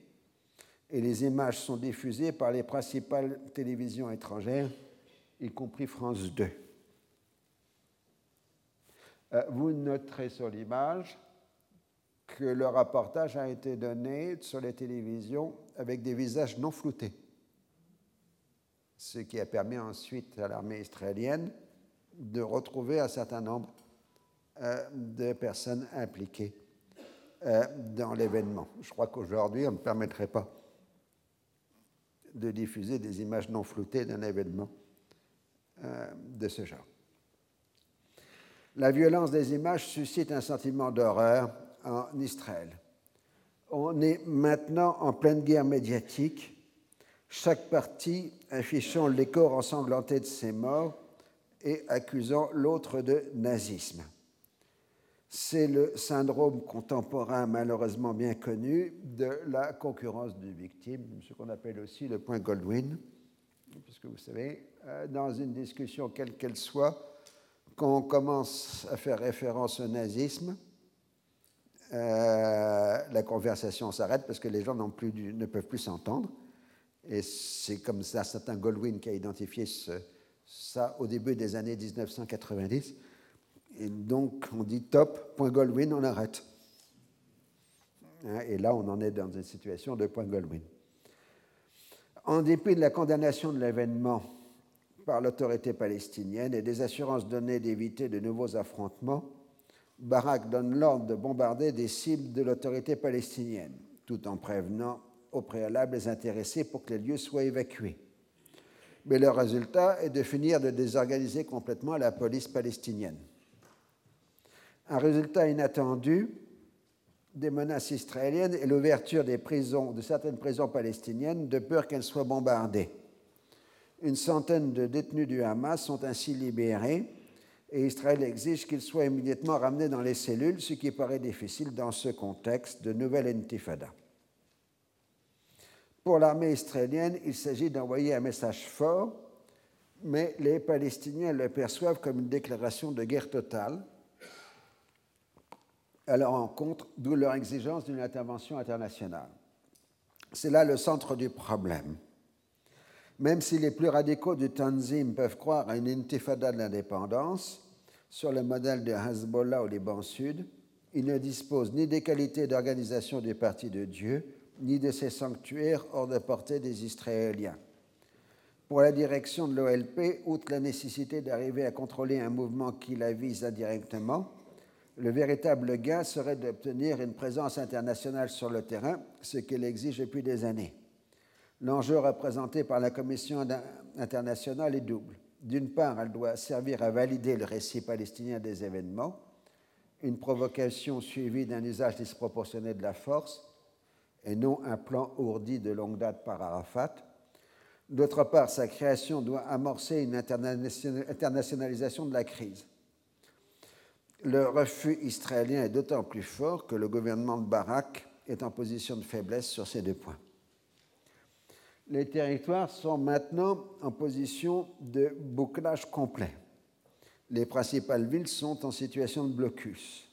et les images sont diffusées par les principales télévisions étrangères, y compris France 2. Euh, vous noterez sur l'image que le rapportage a été donné sur les télévisions avec des visages non floutés, ce qui a permis ensuite à l'armée israélienne de retrouver un certain nombre euh, de personnes impliquées euh, dans l'événement. Je crois qu'aujourd'hui, on ne permettrait pas de diffuser des images non floutées d'un événement euh, de ce genre. La violence des images suscite un sentiment d'horreur en Israël. On est maintenant en pleine guerre médiatique, chaque partie affichant les corps ensanglantés de ses morts et accusant l'autre de nazisme. C'est le syndrome contemporain malheureusement bien connu de la concurrence des victimes, ce qu'on appelle aussi le point Goldwyn, puisque vous savez, euh, dans une discussion quelle qu'elle soit, quand on commence à faire référence au nazisme, euh, la conversation s'arrête parce que les gens ne peuvent plus s'entendre. Et c'est comme ça, certain Goldwyn qui a identifié ça au début des années 1990 et donc, on dit top, point Goldwyn, on arrête. Hein, et là, on en est dans une situation de point Goldwyn. En dépit de la condamnation de l'événement par l'autorité palestinienne et des assurances données d'éviter de nouveaux affrontements, Barak donne l'ordre de bombarder des cibles de l'autorité palestinienne, tout en prévenant au préalable les intéressés pour que les lieux soient évacués. Mais le résultat est de finir de désorganiser complètement la police palestinienne. Un résultat inattendu des menaces israéliennes et l'ouverture des prisons, de certaines prisons palestiniennes, de peur qu'elles soient bombardées. Une centaine de détenus du Hamas sont ainsi libérés et Israël exige qu'ils soient immédiatement ramenés dans les cellules, ce qui paraît difficile dans ce contexte de nouvelle intifada. Pour l'armée israélienne, il s'agit d'envoyer un message fort, mais les Palestiniens le perçoivent comme une déclaration de guerre totale à leur encontre, d'où leur exigence d'une intervention internationale. C'est là le centre du problème. Même si les plus radicaux du Tanzim peuvent croire à une intifada de l'indépendance, sur le modèle de Hezbollah au Liban Sud, ils ne disposent ni des qualités d'organisation du Parti de Dieu, ni de ces sanctuaires hors de portée des Israéliens. Pour la direction de l'OLP, outre la nécessité d'arriver à contrôler un mouvement qui la vise indirectement, le véritable gain serait d'obtenir une présence internationale sur le terrain, ce qu'elle exige depuis des années. L'enjeu représenté par la Commission internationale est double. D'une part, elle doit servir à valider le récit palestinien des événements, une provocation suivie d'un usage disproportionné de la force, et non un plan ourdi de longue date par Arafat. D'autre part, sa création doit amorcer une internationalisation de la crise. Le refus israélien est d'autant plus fort que le gouvernement de Barak est en position de faiblesse sur ces deux points. Les territoires sont maintenant en position de bouclage complet. Les principales villes sont en situation de blocus.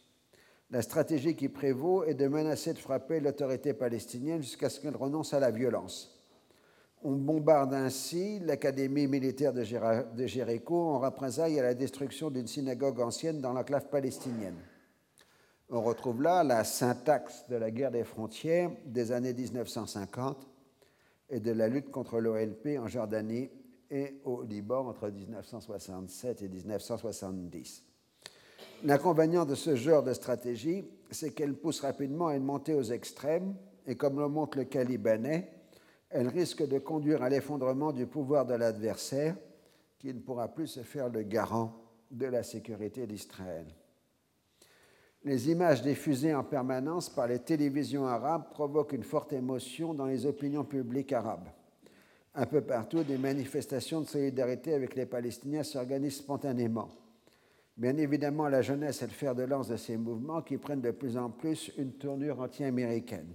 La stratégie qui prévaut est de menacer de frapper l'autorité palestinienne jusqu'à ce qu'elle renonce à la violence. On bombarde ainsi l'académie militaire de, Jéricho en représailles à la destruction d'une synagogue ancienne dans l'enclave palestinienne. On retrouve là la syntaxe de la guerre des frontières des années 1950 et de la lutte contre l'OLP en Jordanie et au Liban entre 1967 et 1970. L'inconvénient de ce genre de stratégie, c'est qu'elle pousse rapidement à une montée aux extrêmes, et comme le montre le cas libanais, elle risque de conduire à l'effondrement du pouvoir de l'adversaire, qui ne pourra plus se faire le garant de la sécurité d'Israël. Les images diffusées en permanence par les télévisions arabes provoquent une forte émotion dans les opinions publiques arabes. Un peu partout, des manifestations de solidarité avec les Palestiniens s'organisent spontanément. Bien évidemment, la jeunesse est le fer de lance de ces mouvements qui prennent de plus en plus une tournure anti-américaine.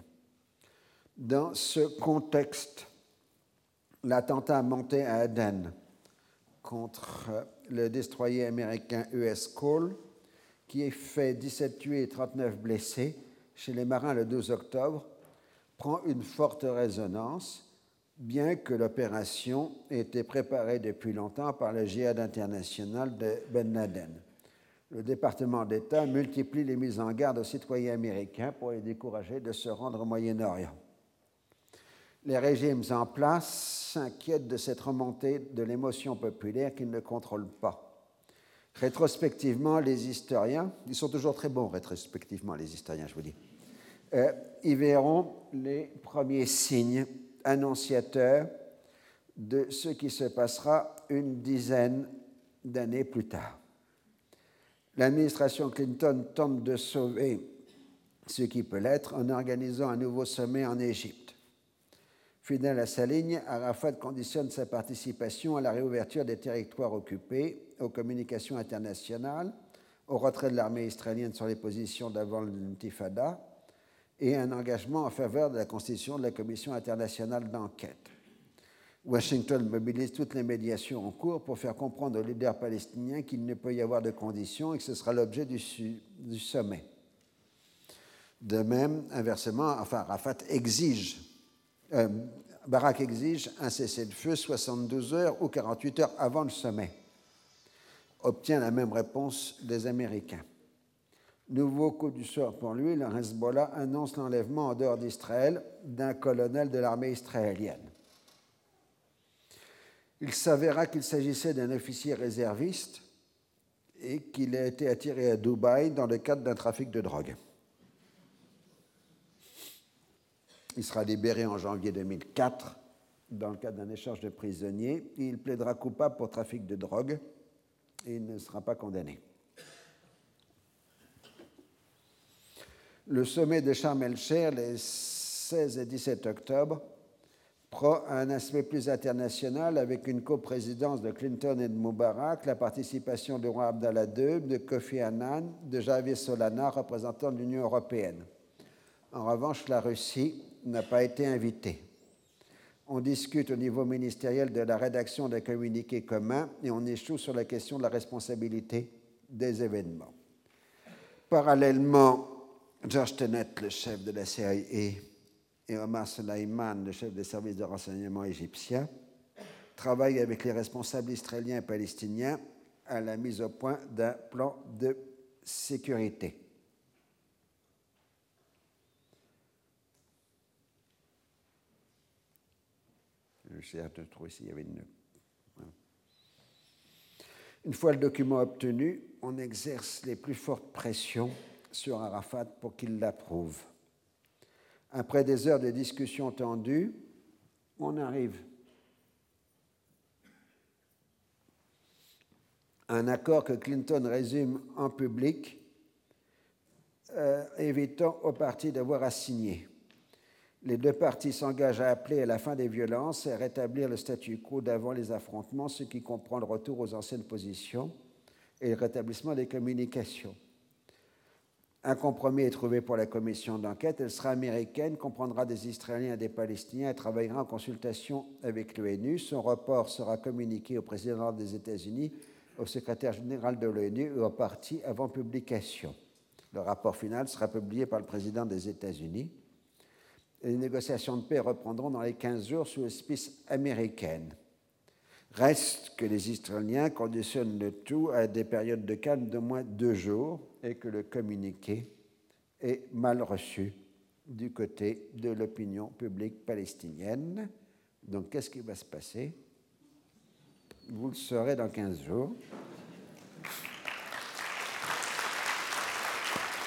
Dans ce contexte, l'attentat monté à Aden contre le destroyer américain US Cole, qui a fait 17 tués et 39 blessés chez les marins le 12 octobre, prend une forte résonance, bien que l'opération ait été préparée depuis longtemps par le djihad international de Ben Laden. Le département d'État multiplie les mises en garde aux citoyens américains pour les décourager de se rendre au Moyen-Orient les régimes en place s'inquiètent de cette remontée de l'émotion populaire qu'ils ne contrôlent pas. Rétrospectivement, les historiens, ils sont toujours très bons rétrospectivement, les historiens, je vous dis, euh, ils verront les premiers signes annonciateurs de ce qui se passera une dizaine d'années plus tard. L'administration Clinton tente de sauver ce qui peut l'être en organisant un nouveau sommet en Égypte. Fidèle à sa ligne, Arafat conditionne sa participation à la réouverture des territoires occupés, aux communications internationales, au retrait de l'armée israélienne sur les positions d'avant l'intifada et un engagement en faveur de la constitution de la Commission internationale d'enquête. Washington mobilise toutes les médiations en cours pour faire comprendre aux leaders palestiniens qu'il ne peut y avoir de conditions et que ce sera l'objet du, sommet. De même, inversement, enfin, Arafat exige euh, Barak exige un cessez-le-feu 72 heures ou 48 heures avant le sommet. Obtient la même réponse des Américains. Nouveau coup du sort pour lui, le Hezbollah annonce l'enlèvement en dehors d'Israël d'un colonel de l'armée israélienne. Il s'avéra qu'il s'agissait d'un officier réserviste et qu'il a été attiré à Dubaï dans le cadre d'un trafic de drogue. Il sera libéré en janvier 2004 dans le cadre d'un échange de prisonniers. Il plaidera coupable pour trafic de drogue et il ne sera pas condamné. Le sommet de Sharm el-Sheikh les 16 et 17 octobre prend un aspect plus international avec une coprésidence de Clinton et de Mubarak, la participation du roi Abdallah II, de Kofi Annan, de Javier Solana, représentant de l'Union européenne. En revanche, la Russie n'a pas été invité. On discute au niveau ministériel de la rédaction des communiqués communs et on échoue sur la question de la responsabilité des événements. Parallèlement, George Tenet, le chef de la CIA, et Omar Suleiman, le chef des services de renseignement égyptiens, travaillent avec les responsables israéliens et palestiniens à la mise au point d'un plan de sécurité. Il y avait une. Une fois le document obtenu, on exerce les plus fortes pressions sur Arafat pour qu'il l'approuve. Après des heures de discussions tendues, on arrive à un accord que Clinton résume en public, euh, évitant au parti d'avoir à signer. Les deux parties s'engagent à appeler à la fin des violences et à rétablir le statu quo d'avant les affrontements, ce qui comprend le retour aux anciennes positions et le rétablissement des communications. Un compromis est trouvé pour la commission d'enquête. Elle sera américaine, comprendra des Israéliens et des Palestiniens et travaillera en consultation avec l'ONU. Son rapport sera communiqué au président des États-Unis, au secrétaire général de l'ONU et aux partis avant publication. Le rapport final sera publié par le président des États-Unis. Les négociations de paix reprendront dans les 15 jours sous l'espèce américaine. Reste que les Israéliens conditionnent le tout à des périodes de calme de moins deux jours et que le communiqué est mal reçu du côté de l'opinion publique palestinienne. Donc qu'est-ce qui va se passer? Vous le saurez dans 15 jours.